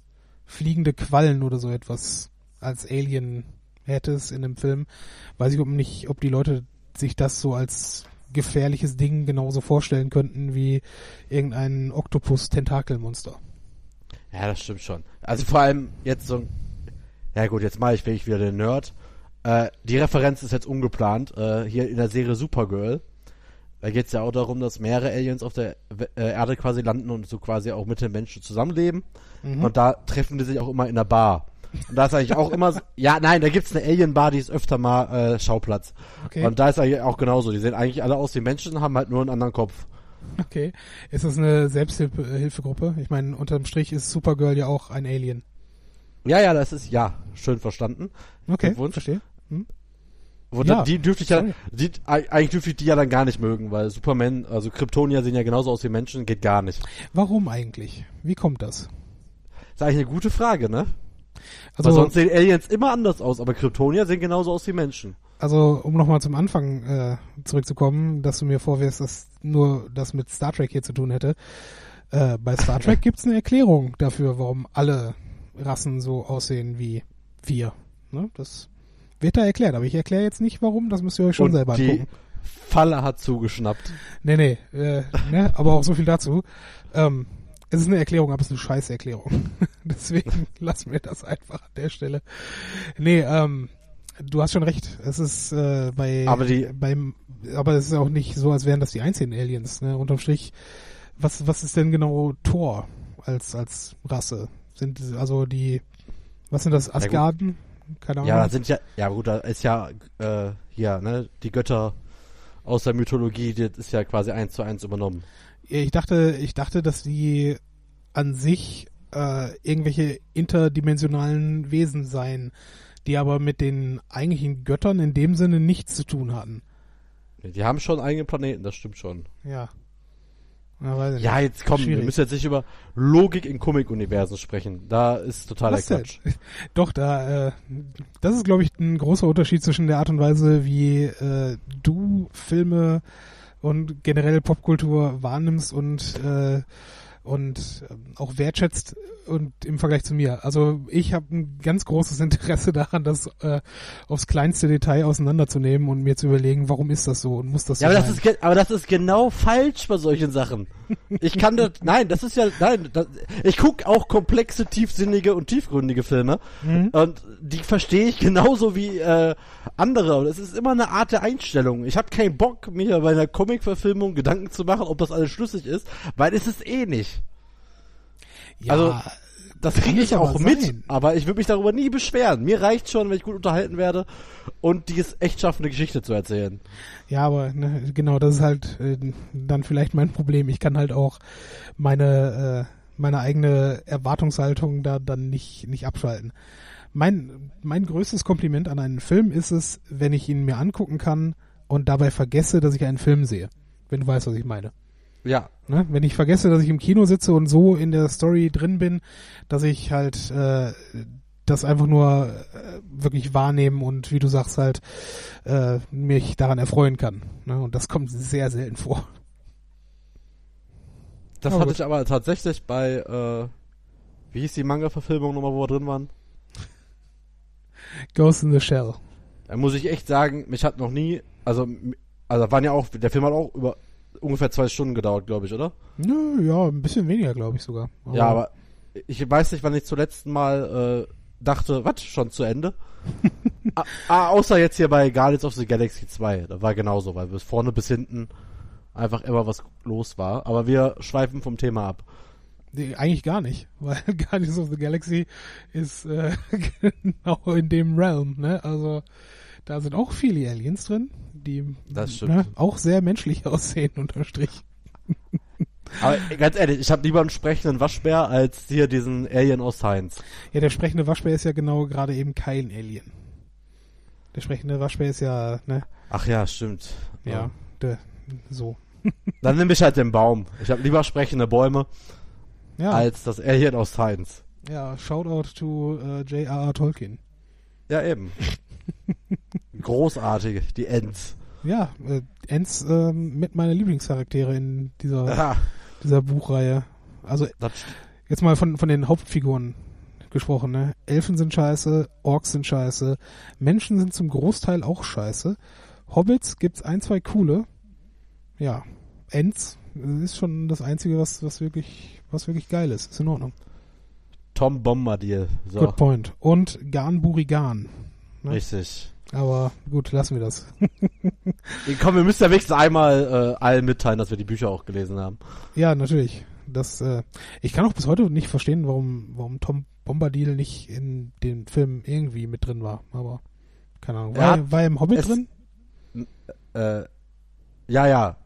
fliegende Quallen oder so etwas als Alien hättest in einem Film, weiß ich ob nicht, ob die Leute sich das so als gefährliches Ding genauso vorstellen könnten wie irgendein Oktopus-Tentakelmonster. Ja, das stimmt schon. Also vor allem jetzt so ein, ja gut, jetzt mache ich wirklich wieder den Nerd. Äh, die Referenz ist jetzt ungeplant, äh, hier in der Serie Supergirl. Da geht es ja auch darum, dass mehrere Aliens auf der äh, Erde quasi landen und so quasi auch mit den Menschen zusammenleben. Mhm. Und da treffen die sich auch immer in der Bar. Und da ist eigentlich auch immer so, ja, nein, da gibt's eine Alien-Bar, die ist öfter mal äh, Schauplatz. Okay. Und da ist eigentlich auch genauso. Die sehen eigentlich alle aus wie Menschen, haben halt nur einen anderen Kopf. Okay. Ist das eine Selbsthilfegruppe? Ich meine, unterm Strich ist Supergirl ja auch ein Alien. Ja, ja, das ist, ja, schön verstanden. Okay, verstehe. Hm? Ja, die dürfte ich ja, die, eigentlich dürfte ich die ja dann gar nicht mögen, weil Superman, also Kryptonier sehen ja genauso aus wie Menschen, geht gar nicht. Warum eigentlich? Wie kommt das? ist eigentlich eine gute Frage, ne? Also, weil sonst sehen Aliens immer anders aus, aber Kryptonier sehen genauso aus wie Menschen. also um nochmal zum Anfang äh, zurückzukommen, dass du mir vorwirfst, dass nur das mit Star Trek hier zu tun hätte. Äh, bei Star Trek gibt's eine Erklärung dafür, warum alle Rassen so aussehen wie wir. Ne? Das wird da erklärt, aber ich erkläre jetzt nicht, warum, das müsst ihr euch schon Und selber die angucken. Falle hat zugeschnappt. Nee, nee, äh, ne, aber auch so viel dazu. Ähm, es ist eine Erklärung, aber es ist eine scheiß Erklärung. Deswegen lassen wir das einfach an der Stelle. Nee, ähm, du hast schon recht. Es ist äh, bei Aber die- beim aber es ist auch nicht so, als wären das die einzigen Aliens, ne? Unterm Strich, was was ist denn genau Thor als als Rasse? Sind also die was sind das. Asgarden? Keine Ahnung. Ja, das sind ja, ja gut, da ist ja, äh, hier, ne, die Götter aus der Mythologie, das ist ja quasi eins zu eins übernommen. Ich dachte, ich dachte, dass die an sich äh, irgendwelche interdimensionalen Wesen seien, die aber mit den eigentlichen Göttern in dem Sinne nichts zu tun hatten. Die haben schon eigene Planeten, das stimmt schon. Ja. Ich Ja, jetzt komm, wir Schwierig. müssen jetzt nicht über Logik in Comic-Universen sprechen. Da ist totaler Was denn? Quatsch. Doch, da, äh, das ist, glaube ich, ein großer Unterschied zwischen der Art und Weise, wie äh, du Filme und generell Popkultur wahrnimmst und äh, und ähm, auch wertschätzt und im Vergleich zu mir. Also ich habe ein ganz großes Interesse daran, das äh, aufs kleinste Detail auseinanderzunehmen und mir zu überlegen, warum ist das so und muss das Ja, so aber das sein. ist, ge- aber das ist genau falsch bei solchen Sachen. Ich kann das, nein, das ist ja, nein, das, ich guck auch komplexe, tiefsinnige und tiefgründige Filme Mhm. und die verstehe ich genauso wie äh, andere. Und es ist immer eine Art der Einstellung. Ich habe keinen Bock, mir bei einer Comic-Verfilmung Gedanken zu machen, ob das alles schlüssig ist, weil es ist eh nicht. Ja, also, Das kriege ich auch mit, sein. aber ich würde mich darüber nie beschweren. Mir reicht schon, wenn ich gut unterhalten werde und die es echt schaffen, eine Geschichte zu erzählen. Ja, aber ne, genau, das ist halt äh, dann vielleicht mein Problem. Ich kann halt auch meine äh, meine eigene Erwartungshaltung da dann nicht nicht abschalten. Mein mein größtes Kompliment an einen Film ist es, wenn ich ihn mir angucken kann und dabei vergesse, dass ich einen Film sehe. Wenn du weißt, was ich meine. Ja, Ne? Wenn ich vergesse, dass ich im Kino sitze und so in der Story drin bin, dass ich halt äh, das einfach nur äh, wirklich wahrnehmen und wie du sagst halt äh, mich daran erfreuen kann. Ne? Und das kommt sehr selten vor. das Aber hatte gut. ich aber tatsächlich bei, äh, wie hieß die Manga-Verfilmung nochmal, wo wir drin waren? Ghost in the Shell. Da muss ich echt sagen, mich hat noch nie, also, also waren ja auch, der Film hat auch über ungefähr zwei Stunden gedauert, glaube ich, oder? Nö, ja, ein bisschen weniger, glaube ich sogar. Ja, aber ich weiß nicht, wann ich zuletzt Mal äh, dachte, was, schon zu Ende? ah, ah, außer jetzt hier bei Guardians of the Galaxy 2. Da war genauso, weil bis vorne bis hinten einfach immer was los war. Aber wir schweifen vom Thema ab. Nee, eigentlich gar nicht, weil Guardians of the Galaxy ist äh, genau in dem Realm, ne? Also da sind auch viele Aliens drin, die. Ne, auch sehr menschlich aussehen unterm Strich. Aber ganz ehrlich, ich habe lieber einen sprechenden Waschbär als hier diesen Alien aus Science. Ja, der sprechende Waschbär ist ja genau gerade eben kein Alien. Der sprechende Waschbär ist ja, ne? Ach ja, stimmt. Ja, der, so. Dann nehme ich halt den Baum. Ich habe lieber sprechende Bäume Ja, als das Alien aus Science. ja, Shoutout to äh, J.R.R. Tolkien. Ja, eben. Großartig, die Ents. Ja, äh, Ents ähm, mit meiner Lieblingscharaktere in dieser, Ja, dieser Buchreihe. Also das, jetzt mal von, von den Hauptfiguren gesprochen, ne? Elfen sind scheiße, Orks sind scheiße, Menschen sind zum Großteil auch scheiße. Hobbits gibt's ein, zwei coole. Ja, Ents ist schon das einzige, was, was wirklich, was wirklich geil ist. Ist in Ordnung. Tom Bombadil. So, Good point. Und Garn Burigan. Ne? richtig. Aber gut, lassen wir das. Komm, wir müssen ja wenigstens einmal äh, allen mitteilen, dass wir die Bücher auch gelesen haben. Ja, natürlich. Das, äh, ich kann auch bis heute nicht verstehen, warum, warum Tom Bombadil nicht in den Film irgendwie mit drin war. Aber keine Ahnung. Er War, hat- war er im Hobbit es- drin? Äh, ja, ja.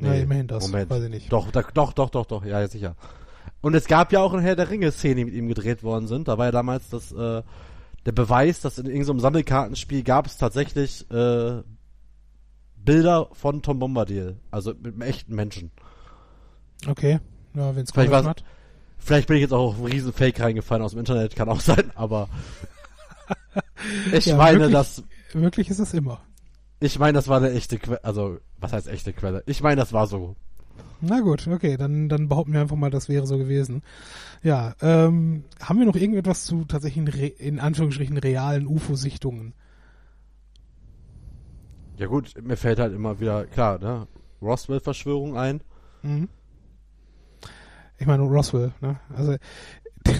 Ja, immerhin das. Moment. Weiß ich nicht. Doch, da, doch, doch, doch, doch, ja, sicher. Und es gab ja auch in Herr der Ringe-Szene, die mit ihm gedreht worden sind. Da war ja damals das, äh, der Beweis, dass in irgendeinem Sammelkartenspiel gab es tatsächlich äh, Bilder von Tom Bombadil. Also mit einem echten Menschen. Okay. Ja, wenn's Vielleicht geholfen war's- hat. Vielleicht bin ich jetzt auch auf einen riesen Fake reingefallen aus dem Internet, kann auch sein, aber ich Ja, meine, wirklich? das, Wirklich ist es immer. ich meine, das war eine echte Quelle, also, was heißt echte Quelle? Ich meine, das war so. Na gut, okay, dann, dann behaupten wir einfach mal, das wäre so gewesen. Ja, ähm, haben wir noch irgendetwas zu tatsächlichen, re in Anführungsstrichen, realen UFO-Sichtungen? Ja gut, mir fällt halt immer wieder, klar, ne, Roswell-Verschwörung ein. Mhm. Ich meine, Roswell, ne? Also,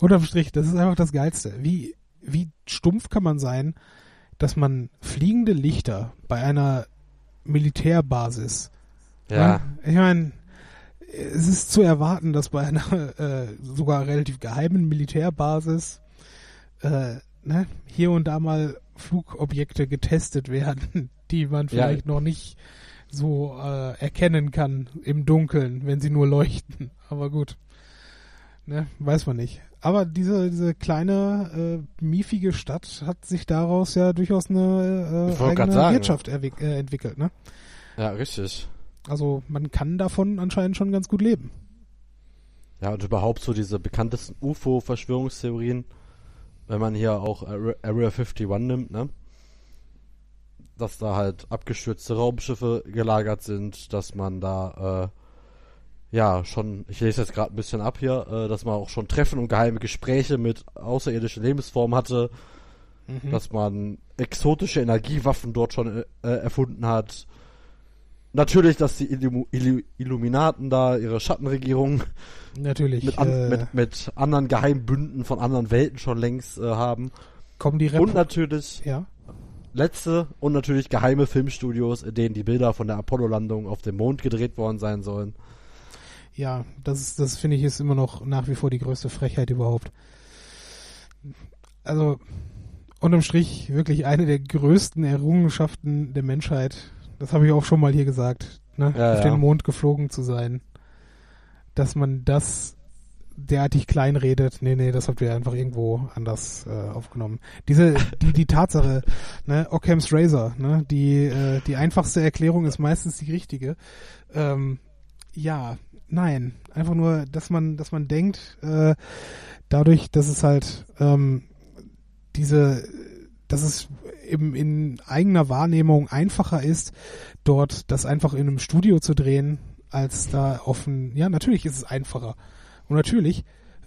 unterm Strich, das ist einfach das Geilste. Wie, wie stumpf kann man sein, dass man fliegende Lichter bei einer Militärbasis, Ja. ne? ich meine, es ist zu erwarten, dass bei einer äh, sogar relativ geheimen Militärbasis äh, ne, hier und da mal Flugobjekte getestet werden, die man Ja. vielleicht noch nicht so äh, erkennen kann im Dunkeln, wenn sie nur leuchten. Aber gut, ne, weiß man nicht. Aber diese diese kleine äh, miefige Stadt hat sich daraus ja durchaus eine äh, eigene sagen, Wirtschaft erwick- äh, entwickelt. Ne? Ja, richtig. Also man kann davon anscheinend schon ganz gut leben. Ja, und überhaupt so diese bekanntesten UFO-Verschwörungstheorien, wenn man hier auch Area Area 51 nimmt, ne? Dass da halt abgestürzte Raumschiffe gelagert sind, dass man da, äh, ja, schon, ich lese jetzt gerade ein bisschen ab hier, äh, dass man auch schon Treffen und geheime Gespräche mit außerirdischen Lebensformen hatte, Mhm. dass man exotische Energiewaffen dort schon äh, erfunden hat. Natürlich, dass die Illumu Illu Illuminaten da ihre Schattenregierung Natürlich. mit, an, äh, mit, mit anderen Geheimbünden von anderen Welten schon längst äh, haben. kommen die Und Rep natürlich ja. letzte und natürlich geheime Filmstudios, in denen die Bilder von der Apollo-Landung auf dem Mond gedreht worden sein sollen. Ja, das ist, das finde ich ist immer noch nach wie vor die größte Frechheit überhaupt. Also unterm Strich wirklich eine der größten Errungenschaften der Menschheit. Das habe ich auch schon mal hier gesagt, ne? Ja, auf ja. den Mond geflogen zu sein. Dass man das derartig klein redet, nee, nee, das habt ihr einfach irgendwo anders äh, aufgenommen. Diese, die, die Tatsache, ne, Occam's Razor, ne, die, äh, die einfachste Erklärung ist meistens die richtige. Ähm, ja, nein, einfach nur, dass man, dass man denkt, äh, dadurch, dass es halt ähm, diese, dass es eben in eigener Wahrnehmung einfacher ist, dort das einfach in einem Studio zu drehen, als da offen. Ja, natürlich ist es einfacher. Und natürlich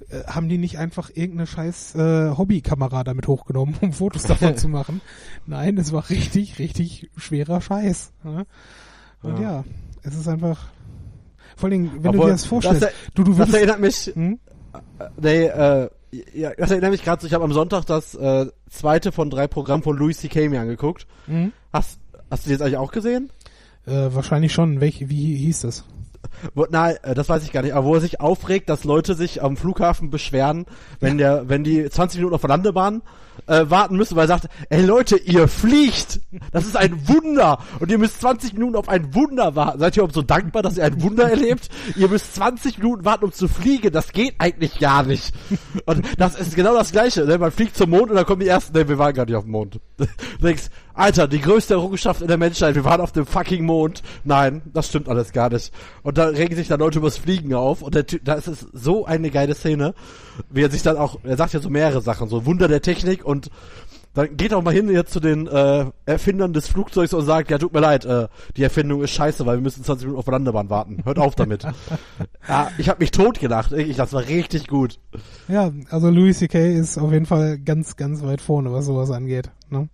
äh, haben die nicht einfach irgendeine scheiß äh, Hobbykamera damit hochgenommen, um Fotos davon zu machen. Nein, es war richtig, richtig schwerer Scheiß. Ne? Und ja. Ja. es ist einfach. Vor allen Dingen, wenn du Obwohl, dir das vorstellst, Das, du, du das würdest, erinnert mich, hm? nee, äh, ja, das erinnert mich gerade so, ich habe am Sonntag das äh, zweite von drei Programmen von Louis C.K. mir angeguckt. Hm? Hast, hast du die jetzt eigentlich auch gesehen? Äh, wahrscheinlich schon. Welch, wie hieß das? Nein, äh, das weiß ich gar nicht, aber wo er sich aufregt, dass Leute sich am Flughafen beschweren, wenn der, wenn die 20 Minuten auf der Landebahn äh, warten müssen, weil er sagt, ey Leute, ihr fliegt! Das ist ein Wunder! Und ihr müsst 20 Minuten auf ein Wunder warten. Seid ihr überhaupt so dankbar, dass ihr ein Wunder erlebt? Ihr müsst 20 Minuten warten, um zu fliegen. Das geht eigentlich gar nicht. Und das ist genau das Gleiche. Ne? Man fliegt zum Mond und dann kommen die ersten, ne, wir waren gar nicht auf dem Mond. Du denkst, Alter, die größte Errungenschaft in der Menschheit, wir waren auf dem fucking Mond. Nein, das stimmt alles gar nicht. Und da regen sich dann Leute übers Fliegen auf und der Typ, da ist es so eine geile Szene, wie er sich dann auch, er sagt ja so mehrere Sachen, so Wunder der Technik und dann geht auch mal hin jetzt zu den äh, Erfindern des Flugzeugs und sagt, ja, tut mir leid, äh, die Erfindung ist scheiße, weil wir müssen 20 Minuten auf der Landebahn warten. Hört auf damit. ja, ich habe mich totgelacht. Ich, das war richtig gut. Ja, also Louis C.K. ist auf jeden Fall ganz, ganz weit vorne, was sowas angeht. Ne?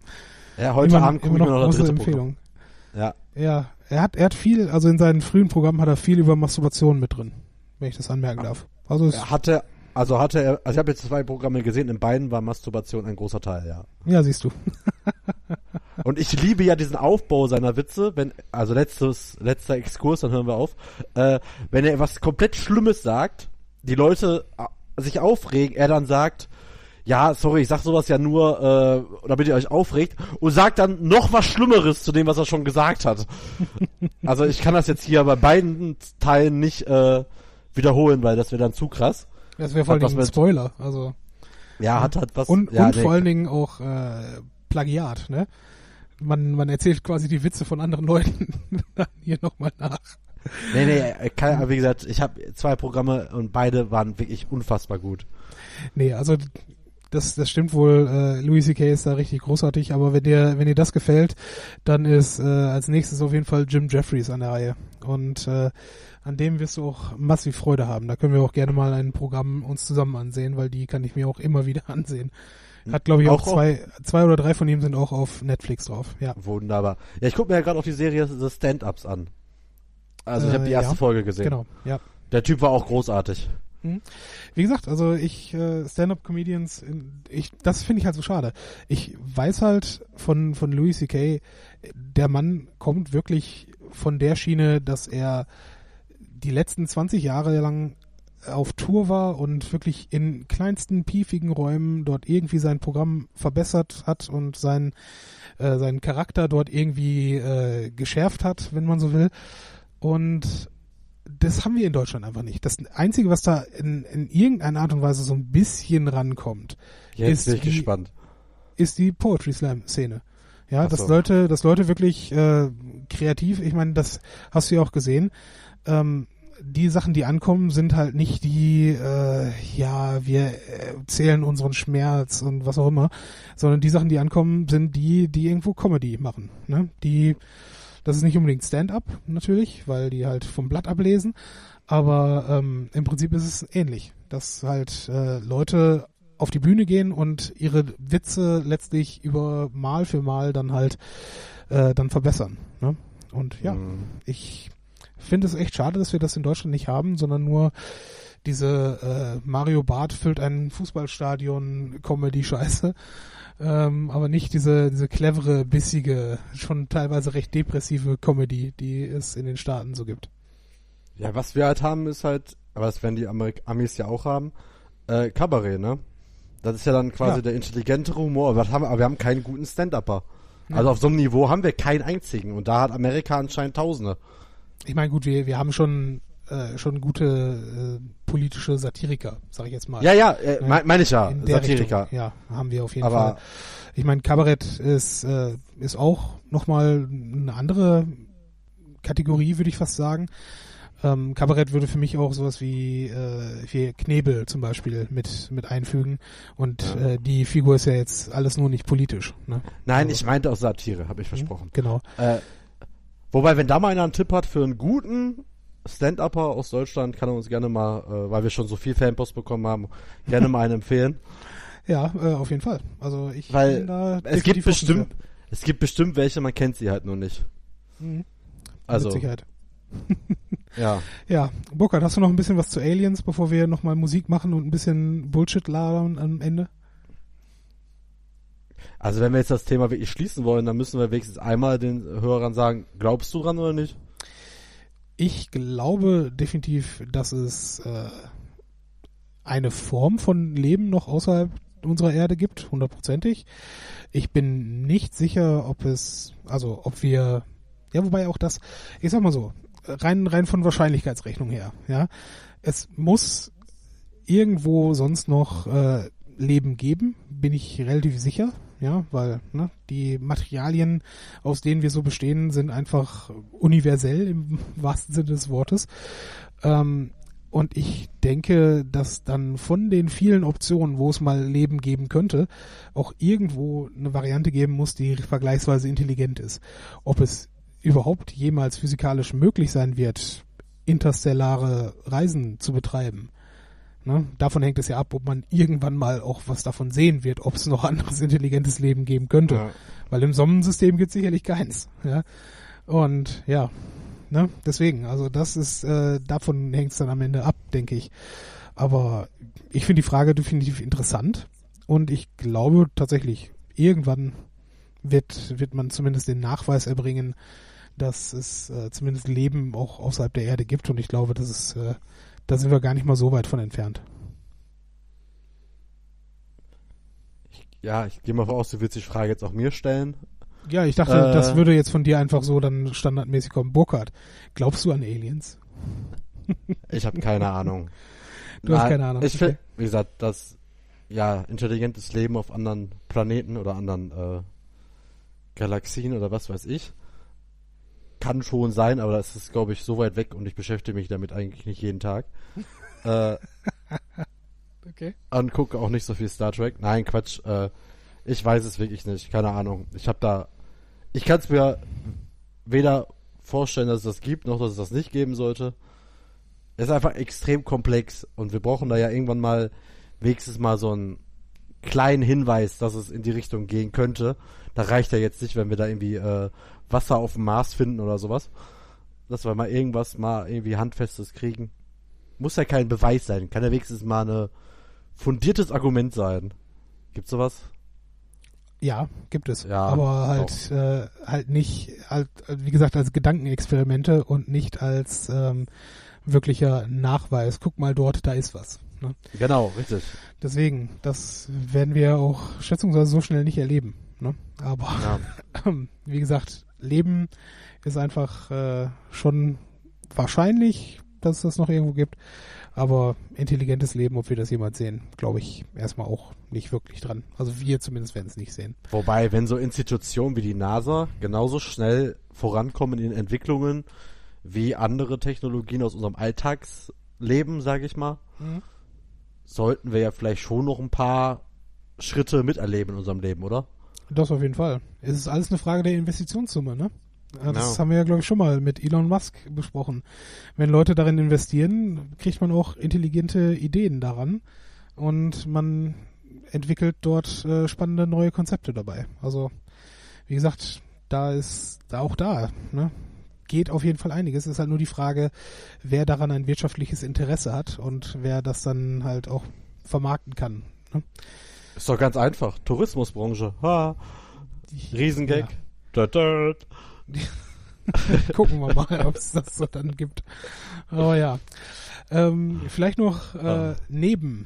Ja, heute immer, Abend gucke immer noch noch große Empfehlung. Programm. Ja. Ja, er hat, er hat viel, also in seinen frühen Programmen hat er viel über Masturbation mit drin, wenn ich das anmerken darf. Also es, Er hatte, also hatte er, also ich habe jetzt zwei Programme gesehen, in beiden war Masturbation ein großer Teil, ja. ja, siehst du. Und ich liebe ja diesen Aufbau seiner Witze, wenn, also letztes, letzter Exkurs, dann hören wir auf, äh, wenn er was komplett Schlimmes sagt, die Leute äh, sich aufregen, er dann sagt, ja, sorry, ich sag sowas ja nur, äh, damit ihr euch aufregt, und sagt dann noch was Schlimmeres zu dem, was er schon gesagt hat. also ich kann das jetzt hier bei beiden Teilen nicht äh, wiederholen, weil das wäre dann zu krass. Das wäre vor Hat allen Dingen ein Spoiler. Also Ja, hat halt was. und, ja, und nee, vor allen Dingen auch äh, Plagiat, ne? Man, man erzählt quasi die Witze von anderen Leuten hier nochmal nach. Nee, nee, äh, kann, wie gesagt, ich habe zwei Programme und beide waren wirklich unfassbar gut. Nee, also das, das stimmt wohl, äh, Louis C.K. ist da richtig großartig, aber wenn dir, wenn dir das gefällt, dann ist äh, als nächstes auf jeden Fall Jim Jeffries an der Reihe. Und äh, an dem wirst du auch massiv Freude haben. Da können wir auch gerne mal ein Programm uns zusammen ansehen, weil die kann ich mir auch immer wieder ansehen. Hat, glaube ich, auch, Auch zwei, zwei oder drei von ihm sind auch auf Netflix drauf. Ja. Wunderbar. Ja, ich gucke mir ja gerade auch die Serie The Stand-Ups an. Also ich habe Äh, die erste ja. Folge gesehen. Genau, ja. Der Typ war auch großartig. Wie gesagt, also ich äh, Stand-up-Comedians, ich das finde ich halt so schade. Ich weiß halt von von Louis C.K. Der Mann kommt wirklich von der Schiene, dass er die letzten 20 Jahre lang auf Tour war und wirklich in kleinsten piefigen Räumen dort irgendwie sein Programm verbessert hat und sein äh, seinen Charakter dort irgendwie äh, geschärft hat, wenn man so will. Und das haben wir in Deutschland einfach nicht. Das Einzige, was da in, in irgendeiner Art und Weise so ein bisschen rankommt, Jetzt Ist bin ich die- gespannt. ist die Poetry Slam Szene. Ja, Ach dass so. Leute, dass Leute wirklich äh, kreativ, ich meine, das hast du ja auch gesehen. Ähm, die Sachen, die ankommen, sind halt nicht die, äh, ja, wir äh, zählen unseren Schmerz und was auch immer, sondern die Sachen, die ankommen, sind die, die irgendwo Comedy machen. Ne? Die, das ist nicht unbedingt Stand-up natürlich, weil die halt vom Blatt ablesen, aber ähm, im Prinzip ist es ähnlich, dass halt äh, Leute auf die Bühne gehen und ihre Witze letztlich über Mal für Mal dann halt äh, dann verbessern. Ne? Und ja, Mhm. ich finde es echt schade, dass wir das in Deutschland nicht haben, sondern nur diese äh, Mario Barth füllt ein Fußballstadion Comedy-Scheiße. Ähm, aber nicht diese, diese clevere, bissige, schon teilweise recht depressive Comedy, die es in den Staaten so gibt. Ja, was wir halt haben, ist halt, aber das werden die Amerik Amis ja auch haben, äh, Kabarett, ne? Das ist ja dann quasi Ja. der intelligentere Humor, aber, das haben, aber wir haben keinen guten Stand-Upper. Ja. Also auf so einem Niveau haben wir keinen einzigen und da hat Amerika anscheinend Tausende. Ich meine, gut, wir, wir haben schon, äh, schon gute äh, politische Satiriker, sag ich jetzt mal. Ja, ja, äh, Ja. mein, meine ich ja, Satiriker. Richtung. Ja, haben wir auf jeden Aber Fall. Ich meine, Kabarett ist, äh, ist auch nochmal eine andere Kategorie, würde ich fast sagen. Ähm, Kabarett würde für mich auch sowas wie, äh, wie Knebel zum Beispiel mit, mit einfügen. Und Ja. äh, die Figur ist ja jetzt alles nur nicht politisch. Ne? nein, Also- ich meinte auch Satire, habe ich versprochen. Genau. Äh, wobei, wenn da mal einer einen Tipp hat für einen guten Stand-Upper aus Deutschland, kann er uns gerne mal, äh, weil wir schon so viel Fanpost bekommen haben, gerne mal einen empfehlen. Ja, äh, auf jeden Fall. Also ich Weil bin da Es gibt bestimmt, es gibt bestimmt welche, man kennt sie halt nur nicht. Mhm. Also, Mit Sicherheit. ja. Ja, Burkhard, hast du noch ein bisschen was zu Aliens, bevor wir nochmal Musik machen und ein bisschen Bullshit labern am Ende? Also wenn wir jetzt das Thema wirklich schließen wollen, dann müssen wir wenigstens einmal den Hörern sagen, glaubst du dran oder nicht? ich glaube definitiv, dass es äh, eine Form von Leben noch außerhalb unserer Erde gibt, hundertprozentig. Ich bin nicht sicher, ob es, also ob wir, ja, wobei auch das, ich sag mal so, rein, rein von Wahrscheinlichkeitsrechnung her, ja, es muss irgendwo sonst noch äh, Leben geben, bin ich relativ sicher, ja, weil ne, die Materialien, aus denen wir so bestehen, sind einfach universell im wahrsten Sinne des Wortes. Ähm, und ich denke, dass dann von den vielen Optionen, wo es mal Leben geben könnte, auch irgendwo eine Variante geben muss, die vergleichsweise intelligent ist. Ob es überhaupt jemals physikalisch möglich sein wird, interstellare Reisen zu betreiben. Ne? Davon hängt es ja ab, ob man irgendwann mal auch was davon sehen wird, ob es noch anderes intelligentes Leben geben könnte. Ja. Weil im Sonnensystem gibt es sicherlich keins. Ja? Und ja, Ne? Deswegen, also das ist, äh, davon hängt es dann am Ende ab, denke ich. Aber ich finde die Frage definitiv interessant und ich glaube tatsächlich, irgendwann wird, wird man zumindest den Nachweis erbringen, dass es äh, zumindest Leben auch außerhalb der Erde gibt und ich glaube, das ist, äh, da sind wir gar nicht mal so weit von entfernt. ja, ich gehe mal voraus, du willst die Frage jetzt auch mir stellen. Ja, ich dachte, äh, das würde jetzt von dir einfach so dann standardmäßig kommen. Burkhard, glaubst du an Aliens? ich habe keine Ahnung. Du Na, hast keine Ahnung. Ich okay. Wie gesagt, das ja intelligentes Leben auf anderen Planeten oder anderen äh, Galaxien oder was weiß ich kann schon sein, aber das ist glaube ich so weit weg und ich beschäftige mich damit eigentlich nicht jeden Tag. äh, okay. Und gucke auch nicht so viel Star Trek. Nein, Quatsch. Äh, ich weiß es wirklich nicht. Keine Ahnung. Ich habe da ich kann es mir weder vorstellen, dass es das gibt, noch dass es das nicht geben sollte. Es ist einfach extrem komplex und wir brauchen da ja irgendwann mal wenigstens mal so einen kleinen Hinweis, dass es in die Richtung gehen könnte. Da reicht ja jetzt nicht, wenn wir da irgendwie äh, Wasser auf dem Mars finden oder sowas. Dass wir mal irgendwas mal irgendwie Handfestes kriegen. Muss ja kein Beweis sein. Kann ja wenigstens mal ein fundiertes Argument sein. Gibt's sowas? Ja, gibt es. Ja, aber halt äh, halt nicht, halt, wie gesagt, als Gedankenexperimente und nicht als ähm, wirklicher Nachweis. Guck mal dort, da ist was. Ne? Genau, richtig. Deswegen, das werden wir auch schätzungsweise so schnell nicht erleben. Ne? Aber ja. wie gesagt, Leben ist einfach äh, schon wahrscheinlich, dass es das noch irgendwo gibt. Aber intelligentes Leben, ob wir das jemals sehen, glaube ich erstmal auch nicht wirklich dran. Also wir zumindest werden es nicht sehen. Wobei, wenn so Institutionen wie die NASA genauso schnell vorankommen in Entwicklungen wie andere Technologien aus unserem Alltagsleben, sage ich mal, mhm. Sollten wir ja vielleicht schon noch ein paar Schritte miterleben in unserem Leben, oder? Das auf jeden Fall. Es ist alles eine Frage der Investitionssumme, ne? Das no. haben wir ja, glaube ich, schon mal mit Elon Musk besprochen. Wenn Leute darin investieren, kriegt man auch intelligente Ideen daran und man entwickelt dort äh, spannende neue Konzepte dabei. Also, wie gesagt, da ist da auch da, ne? Geht auf jeden Fall einiges. Es ist halt nur die Frage, wer daran ein wirtschaftliches Interesse hat und wer das dann halt auch vermarkten kann. Ne? Ist doch ganz einfach. Tourismusbranche. Ha. Riesengag. Ja. Dut, dut. Gucken wir mal, ob es das so dann gibt. Aber ja. Ähm, vielleicht noch äh, ah. neben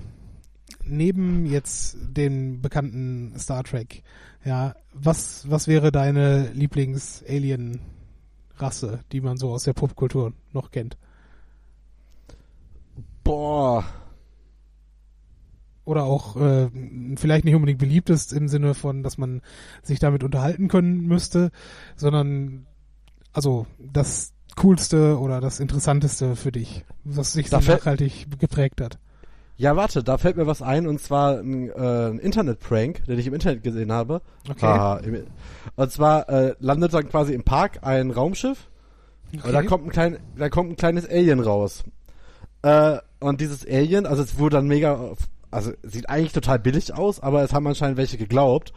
neben jetzt den bekannten Star Trek, ja, was was wäre deine Lieblings-Alien-Rasse, die man so aus der Popkultur noch kennt? Boah. Oder auch äh, vielleicht nicht unbedingt beliebt ist im Sinne von, dass man sich damit unterhalten können müsste, sondern also das coolste oder das interessanteste für dich, was sich so nachhaltig geprägt hat? Ja, warte, da fällt mir was ein und zwar ein, äh, ein Internet-Prank, den ich im Internet gesehen habe. Okay. Ah, und zwar äh, landet dann quasi im Park ein Raumschiff okay. und da kommt ein klein, da kommt ein kleines Alien raus. Äh, und dieses Alien, also es wurde dann mega, also sieht eigentlich total billig aus, aber es haben anscheinend welche geglaubt.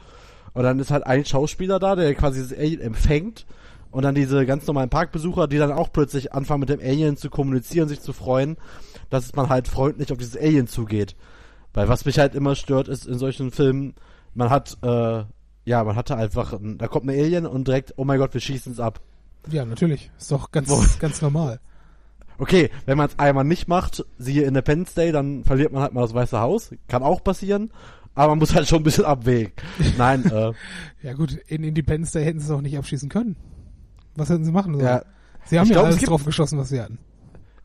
Und dann ist halt ein Schauspieler da, der quasi dieses Alien empfängt und dann diese ganz normalen Parkbesucher, die dann auch plötzlich anfangen mit dem Alien zu kommunizieren, sich zu freuen, dass man halt freundlich auf dieses Alien zugeht. Weil was mich halt immer stört, ist in solchen Filmen, man hat, äh, ja, man hatte einfach, da kommt ein Alien und direkt, oh mein Gott, wir schießen es ab. Ja, natürlich. Ist doch ganz, ganz normal. Okay, wenn man es einmal nicht macht, siehe Independence Day, dann verliert man halt mal das Weiße Haus. Kann auch passieren. Aber man muss halt schon ein bisschen abwägen. Nein, äh, Ja gut, in Independence Day hätten sie es auch nicht abschießen können. Was hätten sie machen sollen? ja, sie haben ich ja glaub, es alles gibt- drauf geschossen, was sie hatten.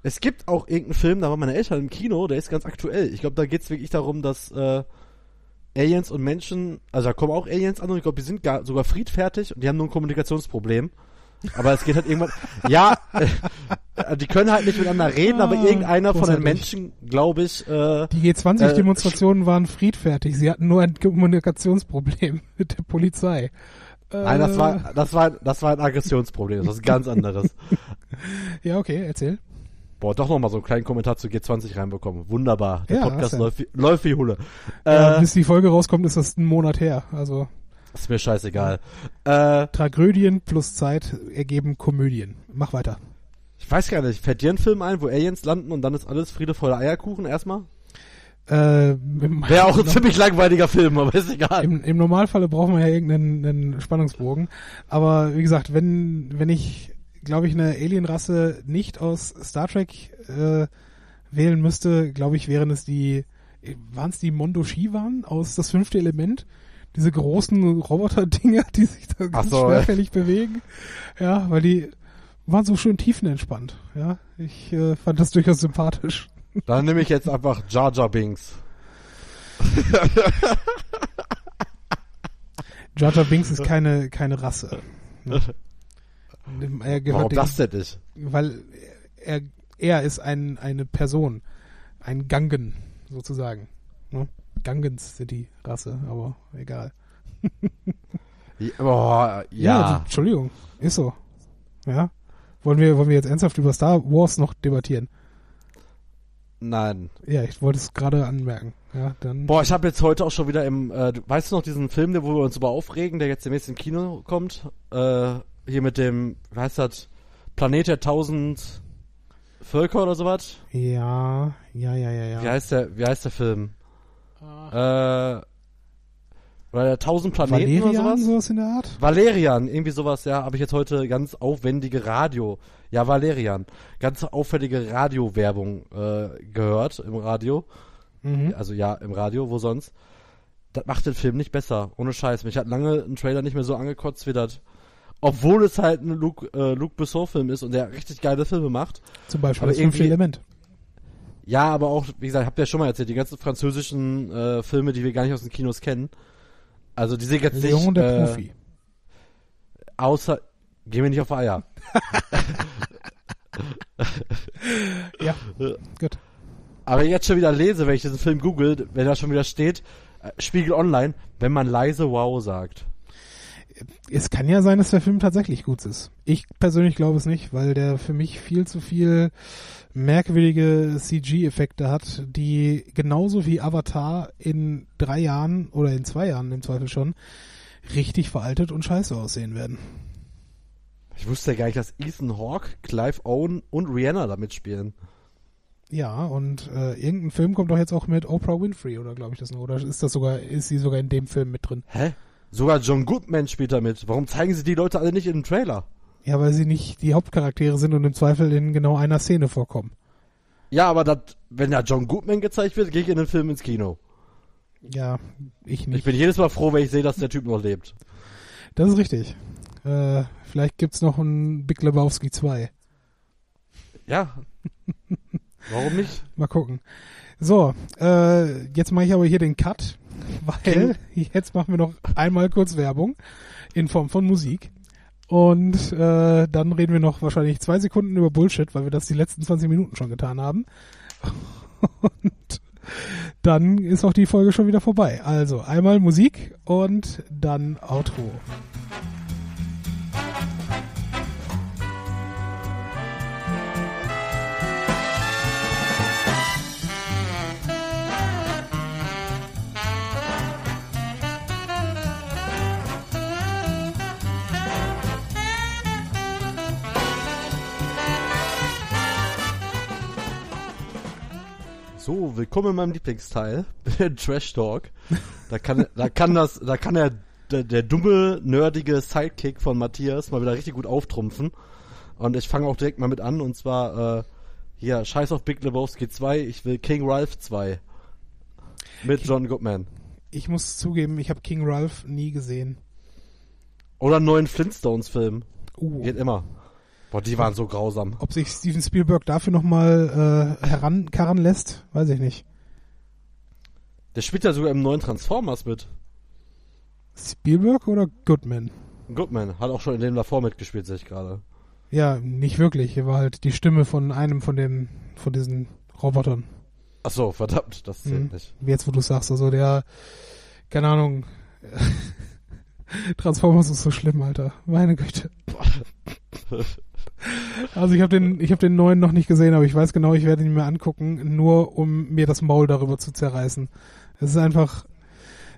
Es gibt auch irgendeinen Film, da waren meine Eltern im Kino, der ist ganz aktuell. Ich glaube, da geht's wirklich darum, dass äh, Aliens und Menschen, also da kommen auch Aliens an und ich glaube, die sind gar, sogar friedfertig und die haben nur ein Kommunikationsproblem. Aber es geht halt irgendwann, ja, äh, die können halt nicht miteinander reden, aber Ah, irgendeiner von den. Menschen, glaube ich, äh, Die G20-Demonstrationen waren friedfertig. Sie hatten nur ein Kommunikationsproblem mit der Polizei. Nein, das Äh, war, das war, das war ein Aggressionsproblem, das ist was ganz anderes. Ja, okay, erzähl. Boah, doch nochmal so einen kleinen Kommentar zu G20 reinbekommen. Wunderbar. Der Ja, Podcast ja. läuft, wie, läuft wie Hulle. Ja, Äh, bis die Folge rauskommt, ist das ein Monat her. Also ist mir scheißegal. Äh, Tragödien plus Zeit ergeben Komödien. Mach weiter. Ich weiß gar nicht, fällt dir ein Film ein, wo Aliens landen und dann ist alles Friede voller Eierkuchen erstmal? Äh, Wäre auch ein ziemlich langweiliger Film, aber ist egal. im, Im Normalfalle brauchen wir ja irgendeinen einen Spannungsbogen. Aber wie gesagt, wenn, wenn ich, glaube ich, eine Alienrasse nicht aus Star Trek äh, wählen müsste, glaube ich, wären es die, waren es die Mondoshiwan aus Das fünfte Element? Diese großen Roboter-Dinger, die sich da ganz so, schwerfällig bewegen. Ja, weil die waren so schön tiefenentspannt. Ja, ich äh, fand das durchaus sympathisch. Dann nehme ich jetzt einfach Jar Jar Binks. Jar Jar Binks ist keine, keine Rasse. Ne? Er gehört Warum das denn nicht? weil er, er ist ein, eine Person, ein Gangen sozusagen. Ne? Gangens sind die Rasse, aber egal. Ja, Boah, also, ja. Entschuldigung, ist so. Ja. Wollen wir, wollen wir jetzt ernsthaft über Star Wars noch debattieren? Nein. Ja, ich wollte es gerade anmerken. Ja, dann. Boah, ich habe jetzt heute auch schon wieder im, äh, weißt du noch diesen Film, der, wo wir uns über aufregen, der jetzt demnächst im Kino kommt? Äh, hier mit dem, wie heißt das? Planet der tausend Völker oder sowas? Ja, ja, ja, ja, ja. Wie heißt der, wie heißt der Film? Ah. Äh, oder der tausend Planeten oder Valerian, sowas? sowas in der Art? Valerian, irgendwie sowas, ja, habe ich jetzt heute ganz aufwendige Radio, ja, Valerian, ganz auffällige Radiowerbung äh, gehört im Radio, Mhm. also ja, im Radio, wo sonst. Das macht den Film nicht besser, ohne Scheiß. Mich hat lange ein Trailer nicht mehr so angekotzt wie das. Obwohl es halt ein Luc, äh, Luc Besson-Film ist und der richtig geile Filme macht. Zum Beispiel Aber das fünfte Element. Ja, aber auch, wie gesagt, habt ihr ja schon mal erzählt, die ganzen französischen äh, Filme, die wir gar nicht aus den Kinos kennen. Also die sind jetzt Leon nicht, der äh, Profi. außer, gehen wir nicht auf Eier. Ja, gut. Aber jetzt schon wieder lese, wenn ich diesen Film google, wenn da schon wieder steht, äh, Spiegel Online, wenn man leise Wow sagt. Es kann ja sein, dass der Film tatsächlich gut ist. Ich persönlich glaube es nicht, weil der für mich viel zu viel merkwürdige CG-Effekte hat, die genauso wie Avatar in drei Jahren oder in zwei Jahren im Zweifel schon richtig veraltet und scheiße aussehen werden. Ich wusste ja gar nicht, dass Ethan Hawke, Clive Owen und Rihanna da mitspielen. Ja, und äh, irgendein Film kommt doch jetzt auch mit Oprah Winfrey, oder glaube ich das noch? Oder ist das sogar, ist sie sogar in dem Film mit drin? Hä? Sogar John Goodman spielt da mit. Warum zeigen sie die Leute alle nicht in dem Trailer? Ja, weil sie nicht die Hauptcharaktere sind und im Zweifel in genau einer Szene vorkommen. Ja, aber dat, wenn da John Goodman gezeigt wird, gehe ich in den Film ins Kino. Ja, ich nicht. Ich bin jedes Mal froh, wenn ich sehe, dass der Typ noch lebt. Das ist richtig. Äh, vielleicht gibt's noch ein Big Lebowski 2. Ja. Warum nicht? Mal gucken. So, äh, jetzt mache ich aber hier den Cut, weil jetzt machen wir noch einmal kurz Werbung in Form von Musik. Und äh, dann reden wir noch wahrscheinlich zwei Sekunden über Bullshit, weil wir das die letzten 20 Minuten schon getan haben. Und dann ist auch die Folge schon wieder vorbei. Also einmal Musik und dann Outro. So, willkommen in meinem Lieblingsteil, Trash Talk. Da kann, da kann das, da kann der, der, der dumme, nerdige Sidekick von Matthias mal wieder richtig gut auftrumpfen. Und ich fange auch direkt mal mit an, und zwar, äh, Hier, scheiß auf Big Lebowski 2, ich will King Ralph 2. Mit John Goodman. Ich muss zugeben, ich habe King Ralph nie gesehen. Oder einen neuen Flintstones-Film. Uh, Geht immer. Boah, die waren so grausam. ob sich Steven Spielberg dafür nochmal äh, herankarren lässt, weiß ich nicht. Der spielt ja sogar im neuen Transformers mit. Spielberg oder Goodman? Goodman hat auch schon in dem davor mitgespielt, sehe ich gerade. Ja, nicht wirklich. Er war halt die Stimme von einem von den von diesen Robotern. Ach so, verdammt, das zählt Mhm. nicht. Jetzt, wo du sagst, also der, keine Ahnung, Transformers ist so schlimm, Alter. Meine Güte. Also ich habe den, ich habe den neuen noch nicht gesehen, aber ich weiß genau, ich werde ihn mir angucken, nur um mir das Maul darüber zu zerreißen. Es ist einfach,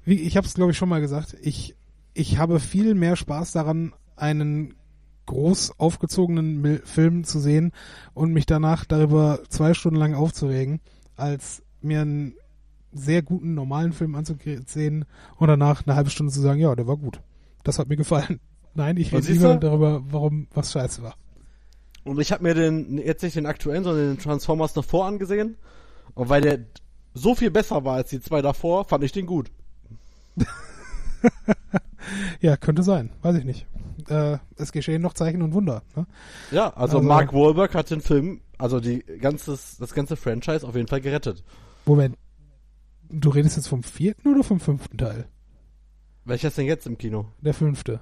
wie ich habe es glaube ich schon mal gesagt, ich ich habe viel mehr Spaß daran, einen groß aufgezogenen Film zu sehen und mich danach darüber zwei Stunden lang aufzuregen, als mir einen sehr guten normalen Film anzusehen und danach eine halbe Stunde zu sagen, ja, der war gut. Das hat mir gefallen. Nein, ich Und rede lieber darüber, warum was scheiße war. Und ich habe mir den, jetzt nicht den aktuellen, sondern den Transformers davor angesehen. Und weil der so viel besser war als die zwei davor, fand ich den gut. Ja, könnte sein. Weiß ich nicht. Äh, es geschehen noch Zeichen und Wunder. Ne? Ja, also, Also- Mark Wahlberg hat den Film, also die ganzes, das ganze Franchise auf jeden Fall gerettet. Moment. Du redest jetzt vom vierten oder vom fünften Teil? Welcher ist denn jetzt im Kino? Der fünfte.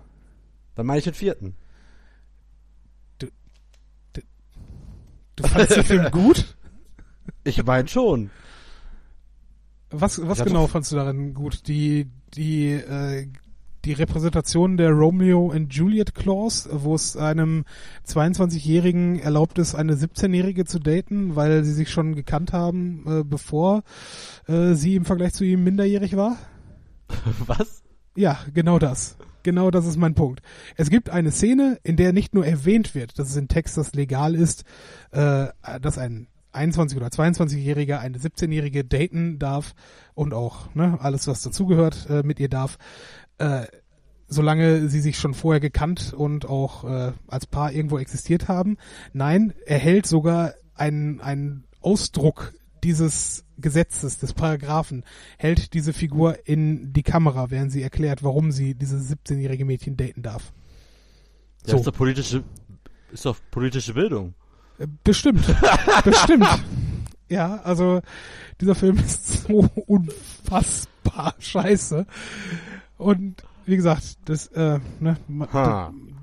Dann meine ich den vierten. Du fandst den Film gut? Ich meine schon. Was, was hab genau fandst du darin gut? Die, die, äh, die Repräsentation der Romeo and Juliet Clause, wo es einem 22-Jährigen erlaubt ist, eine 17-Jährige zu daten, weil sie sich schon gekannt haben, äh, bevor äh, sie im Vergleich zu ihm minderjährig war? Was? Ja, genau das. Genau das ist mein Punkt. Es gibt eine Szene, in der nicht nur erwähnt wird, dass es in Texas legal ist, äh, dass ein 21- oder 22-Jähriger eine 17-Jährige daten darf und auch ne, alles, was dazugehört, äh, mit ihr darf, äh, solange sie sich schon vorher gekannt und auch äh, als Paar irgendwo existiert haben. Nein, er hält sogar einen, einen Ausdruck dieses Gesetzes, des Paragraphen, hält diese Figur in die Kamera, während sie erklärt, warum sie dieses 17-jährige Mädchen daten darf. So. ist doch politische, ist doch politische Bildung. Äh, Bestimmt. Bestimmt. Ja, also dieser Film ist so unfassbar scheiße. Und wie gesagt, das, äh, ne,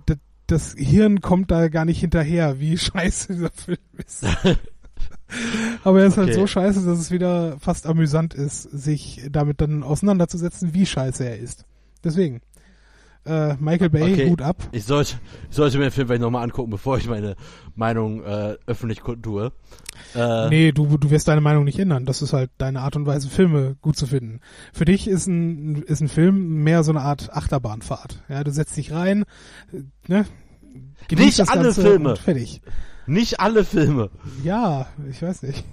das, das Hirn kommt da gar nicht hinterher, wie scheiße dieser Film ist. Aber er ist halt Okay. so scheiße, dass es wieder fast amüsant ist, sich damit dann auseinanderzusetzen, wie scheiße er ist. Deswegen. Äh, Michael Bay, Okay. Hut ab. Ich sollte, ich sollte mir den Film vielleicht nochmal angucken, bevor ich meine Meinung äh, öffentlich kundtue. Äh, Nee, du, du wirst deine Meinung nicht ändern. Das ist halt deine Art und Weise, Filme gut zu finden. Für dich ist ein, ist ein Film mehr so eine Art Achterbahnfahrt. Ja, du setzt dich rein, äh, ne? genießt Nicht alle Filme. Fertig. Nicht alle Filme. Ja, ich weiß nicht.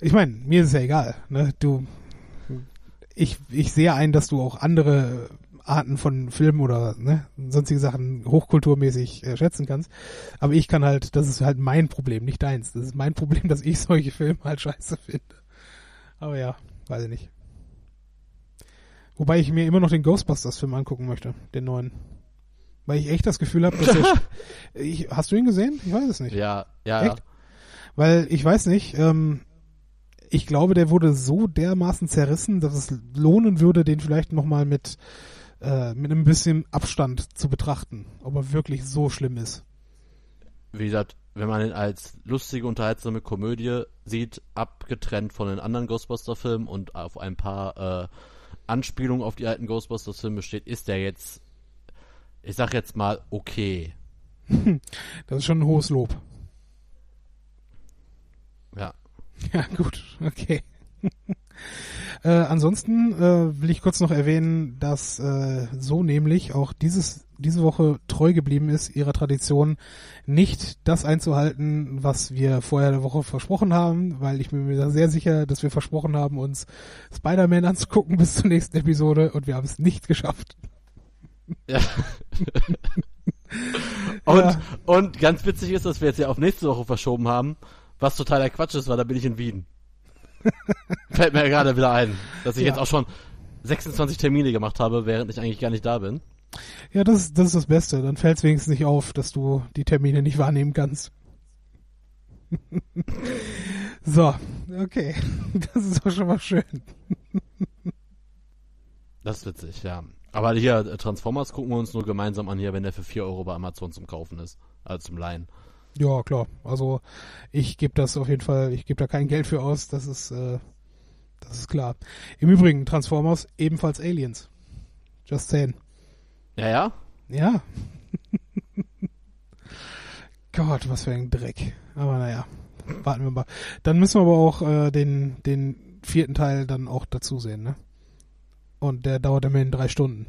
Ich meine, mir ist ja egal, ne? Du, ich, ich sehe ein, dass du auch andere Arten von Filmen oder ne, sonstige Sachen hochkulturmäßig äh, schätzen kannst. Aber ich kann halt, das ist halt mein Problem, nicht deins. Das ist mein Problem, dass ich solche Filme halt scheiße finde. Aber ja, weiß ich nicht. Wobei ich mir immer noch den Ghostbusters-Film angucken möchte, den neuen. Weil ich echt das Gefühl habe, dass der, ich, hast du ihn gesehen? Ich weiß es nicht. Ja, ja, ja. Echt? Weil ich weiß nicht, ähm, ich glaube, der wurde so dermaßen zerrissen, dass es lohnen würde, den vielleicht nochmal mit, äh, mit einem bisschen Abstand zu betrachten, ob er wirklich so schlimm ist. Wie gesagt, wenn man ihn als lustige, unterhaltsame Komödie sieht, abgetrennt von den anderen Ghostbuster-Filmen und auf ein paar äh, Anspielungen auf die alten Ghostbusters-Filme steht, ist der jetzt, ich sag jetzt mal, okay. Das ist schon ein hohes Lob. Ja. Ja, gut, okay. äh, ansonsten äh, will ich kurz noch erwähnen, dass äh, so nämlich auch dieses diese Woche treu geblieben ist, ihrer Tradition nicht das einzuhalten, was wir vorher der Woche versprochen haben, weil ich bin mir da sehr sicher, dass wir versprochen haben, uns Spider-Man anzugucken bis zur nächsten Episode und wir haben es nicht geschafft. Ja. und, Ja. und ganz witzig ist, dass wir jetzt ja auf nächste Woche verschoben haben, Was totaler Quatsch ist, weil da bin ich in Wien. Fällt mir gerade wieder ein, dass ich Ja. jetzt auch schon 26 Termine gemacht habe, während ich eigentlich gar nicht da bin. Ja, das, ist- das ist das Beste. Dann fällt es wenigstens nicht auf, dass du die Termine nicht wahrnehmen kannst. so, okay. Das ist auch schon mal schön. Das ist witzig, ja. Aber hier, äh, Transformers gucken wir uns nur gemeinsam an hier, wenn der für 4 Euro bei Amazon zum Kaufen ist. Also zum Leihen. Ja, klar. Also ich gebe das auf jeden Fall, ich gebe da kein Geld für aus, das ist, äh, das ist klar. Im Übrigen, Transformers ebenfalls Aliens. Just saying. Ja, ja? Ja. Gott, was für ein Dreck. Aber naja, warten wir mal. Dann müssen wir aber auch äh, den, den vierten Teil dann auch dazu sehen, ne? Und der dauert immerhin drei Stunden.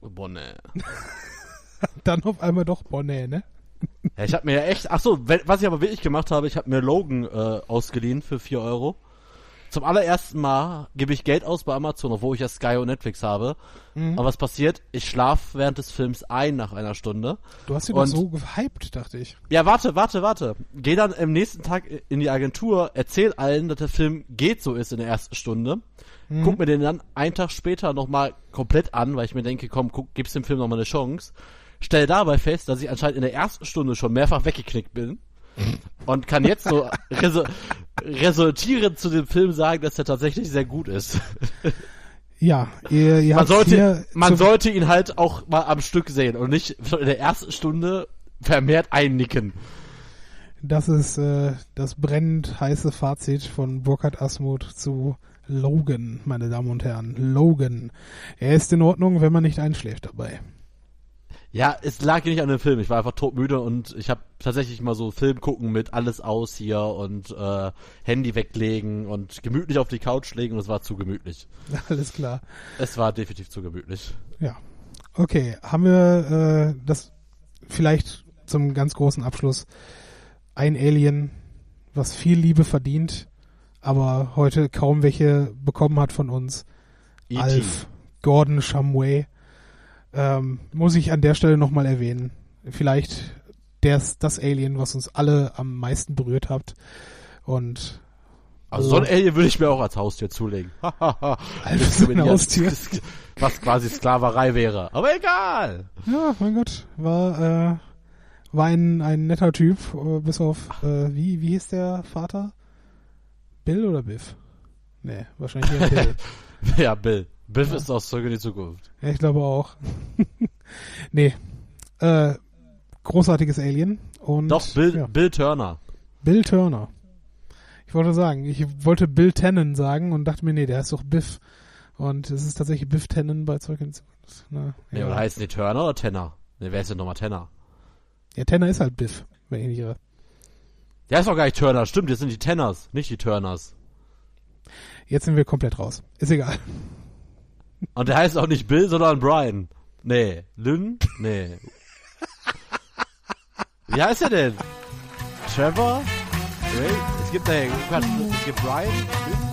Boah, nee. Dann auf einmal doch Bonnet, ne? Ja, ich habe mir ja echt, ach so, was ich aber wirklich gemacht habe, ich habe mir Logan äh, ausgeliehen für 4 Euro. Zum allerersten Mal gebe ich Geld aus bei Amazon, obwohl ich ja Sky und Netflix habe. Mhm. Aber was passiert? Ich schlaf während des Films ein nach einer Stunde. Du hast ihn doch Und- so gehypt, dachte ich. Ja, warte, warte, warte. Geh dann am nächsten Tag in die Agentur, erzähl allen, dass der Film geht so ist in der ersten Stunde. Mhm. Guck mir den dann einen Tag später nochmal komplett an, weil ich mir denke, komm, guck, gib's dem Film nochmal eine Chance. Stell dabei fest, dass ich anscheinend in der ersten Stunde schon mehrfach weggeknickt bin. Und kann jetzt so resu resultierend zu dem Film sagen, dass er tatsächlich sehr gut ist. Ja, ihr, ihr Man sollte, man sollte ihn halt auch mal am Stück sehen und nicht in der ersten Stunde vermehrt einnicken. Das ist äh, das brennend heiße Fazit von Burkhard Asmuth zu Logan, meine Damen und Herren. Logan. Er ist in Ordnung, wenn man nicht einschläft dabei. Ja, es lag nicht an dem Film. Ich war einfach todmüde und ich habe tatsächlich mal so Film gucken mit alles aus hier und äh, Handy weglegen und gemütlich auf die Couch legen und es war zu gemütlich. Alles klar. Es war definitiv zu gemütlich. Ja. Okay, haben wir äh, das vielleicht zum ganz großen Abschluss ein Alien, was viel Liebe verdient, aber heute kaum welche bekommen hat von uns. E.T. Alf Gordon Shumway. Ähm, muss ich an der Stelle nochmal erwähnen. Vielleicht der ist das Alien, was uns alle am meisten berührt hat. Und Also so ein Alien würde ich mir auch als Haustier zulegen. Alf ist ein Haustier. Was quasi Sklaverei wäre. Aber egal. Ja, mein Gott, war, äh, war ein, ein netter Typ, äh, bis auf, äh, wie, wie hieß der Vater? Bill oder Biff? Nee, wahrscheinlich eher Bill. Ja, Bill. Biff Ja. ist aus Zurück in die Zukunft. ja, ich glaube auch. nee, äh, großartiges Alien und Doch, Bill, ja, Bill Turner. Bill Turner. Ich wollte sagen, ich wollte Bill Tannen sagen und dachte mir, nee, der heißt doch Biff. Und es ist tatsächlich Biff Tannen bei Zurück in die Zukunft. Na, Ja, oder heißen die Turner oder Tenner? Ne, wer ist denn nochmal Tenner? ja, Tanner ist halt Biff, wenn ich nicht irre. Der ist doch gar nicht Turner, stimmt, jetzt sind die Tenners, nicht die Turners. Jetzt sind wir komplett raus. Ist egal. Und der heißt auch nicht Bill, sondern Brian. Nee. Lynn? Nee. Wie heißt er denn? Trevor? Ray? Es gibt, nee, es gibt Brian, Lynn?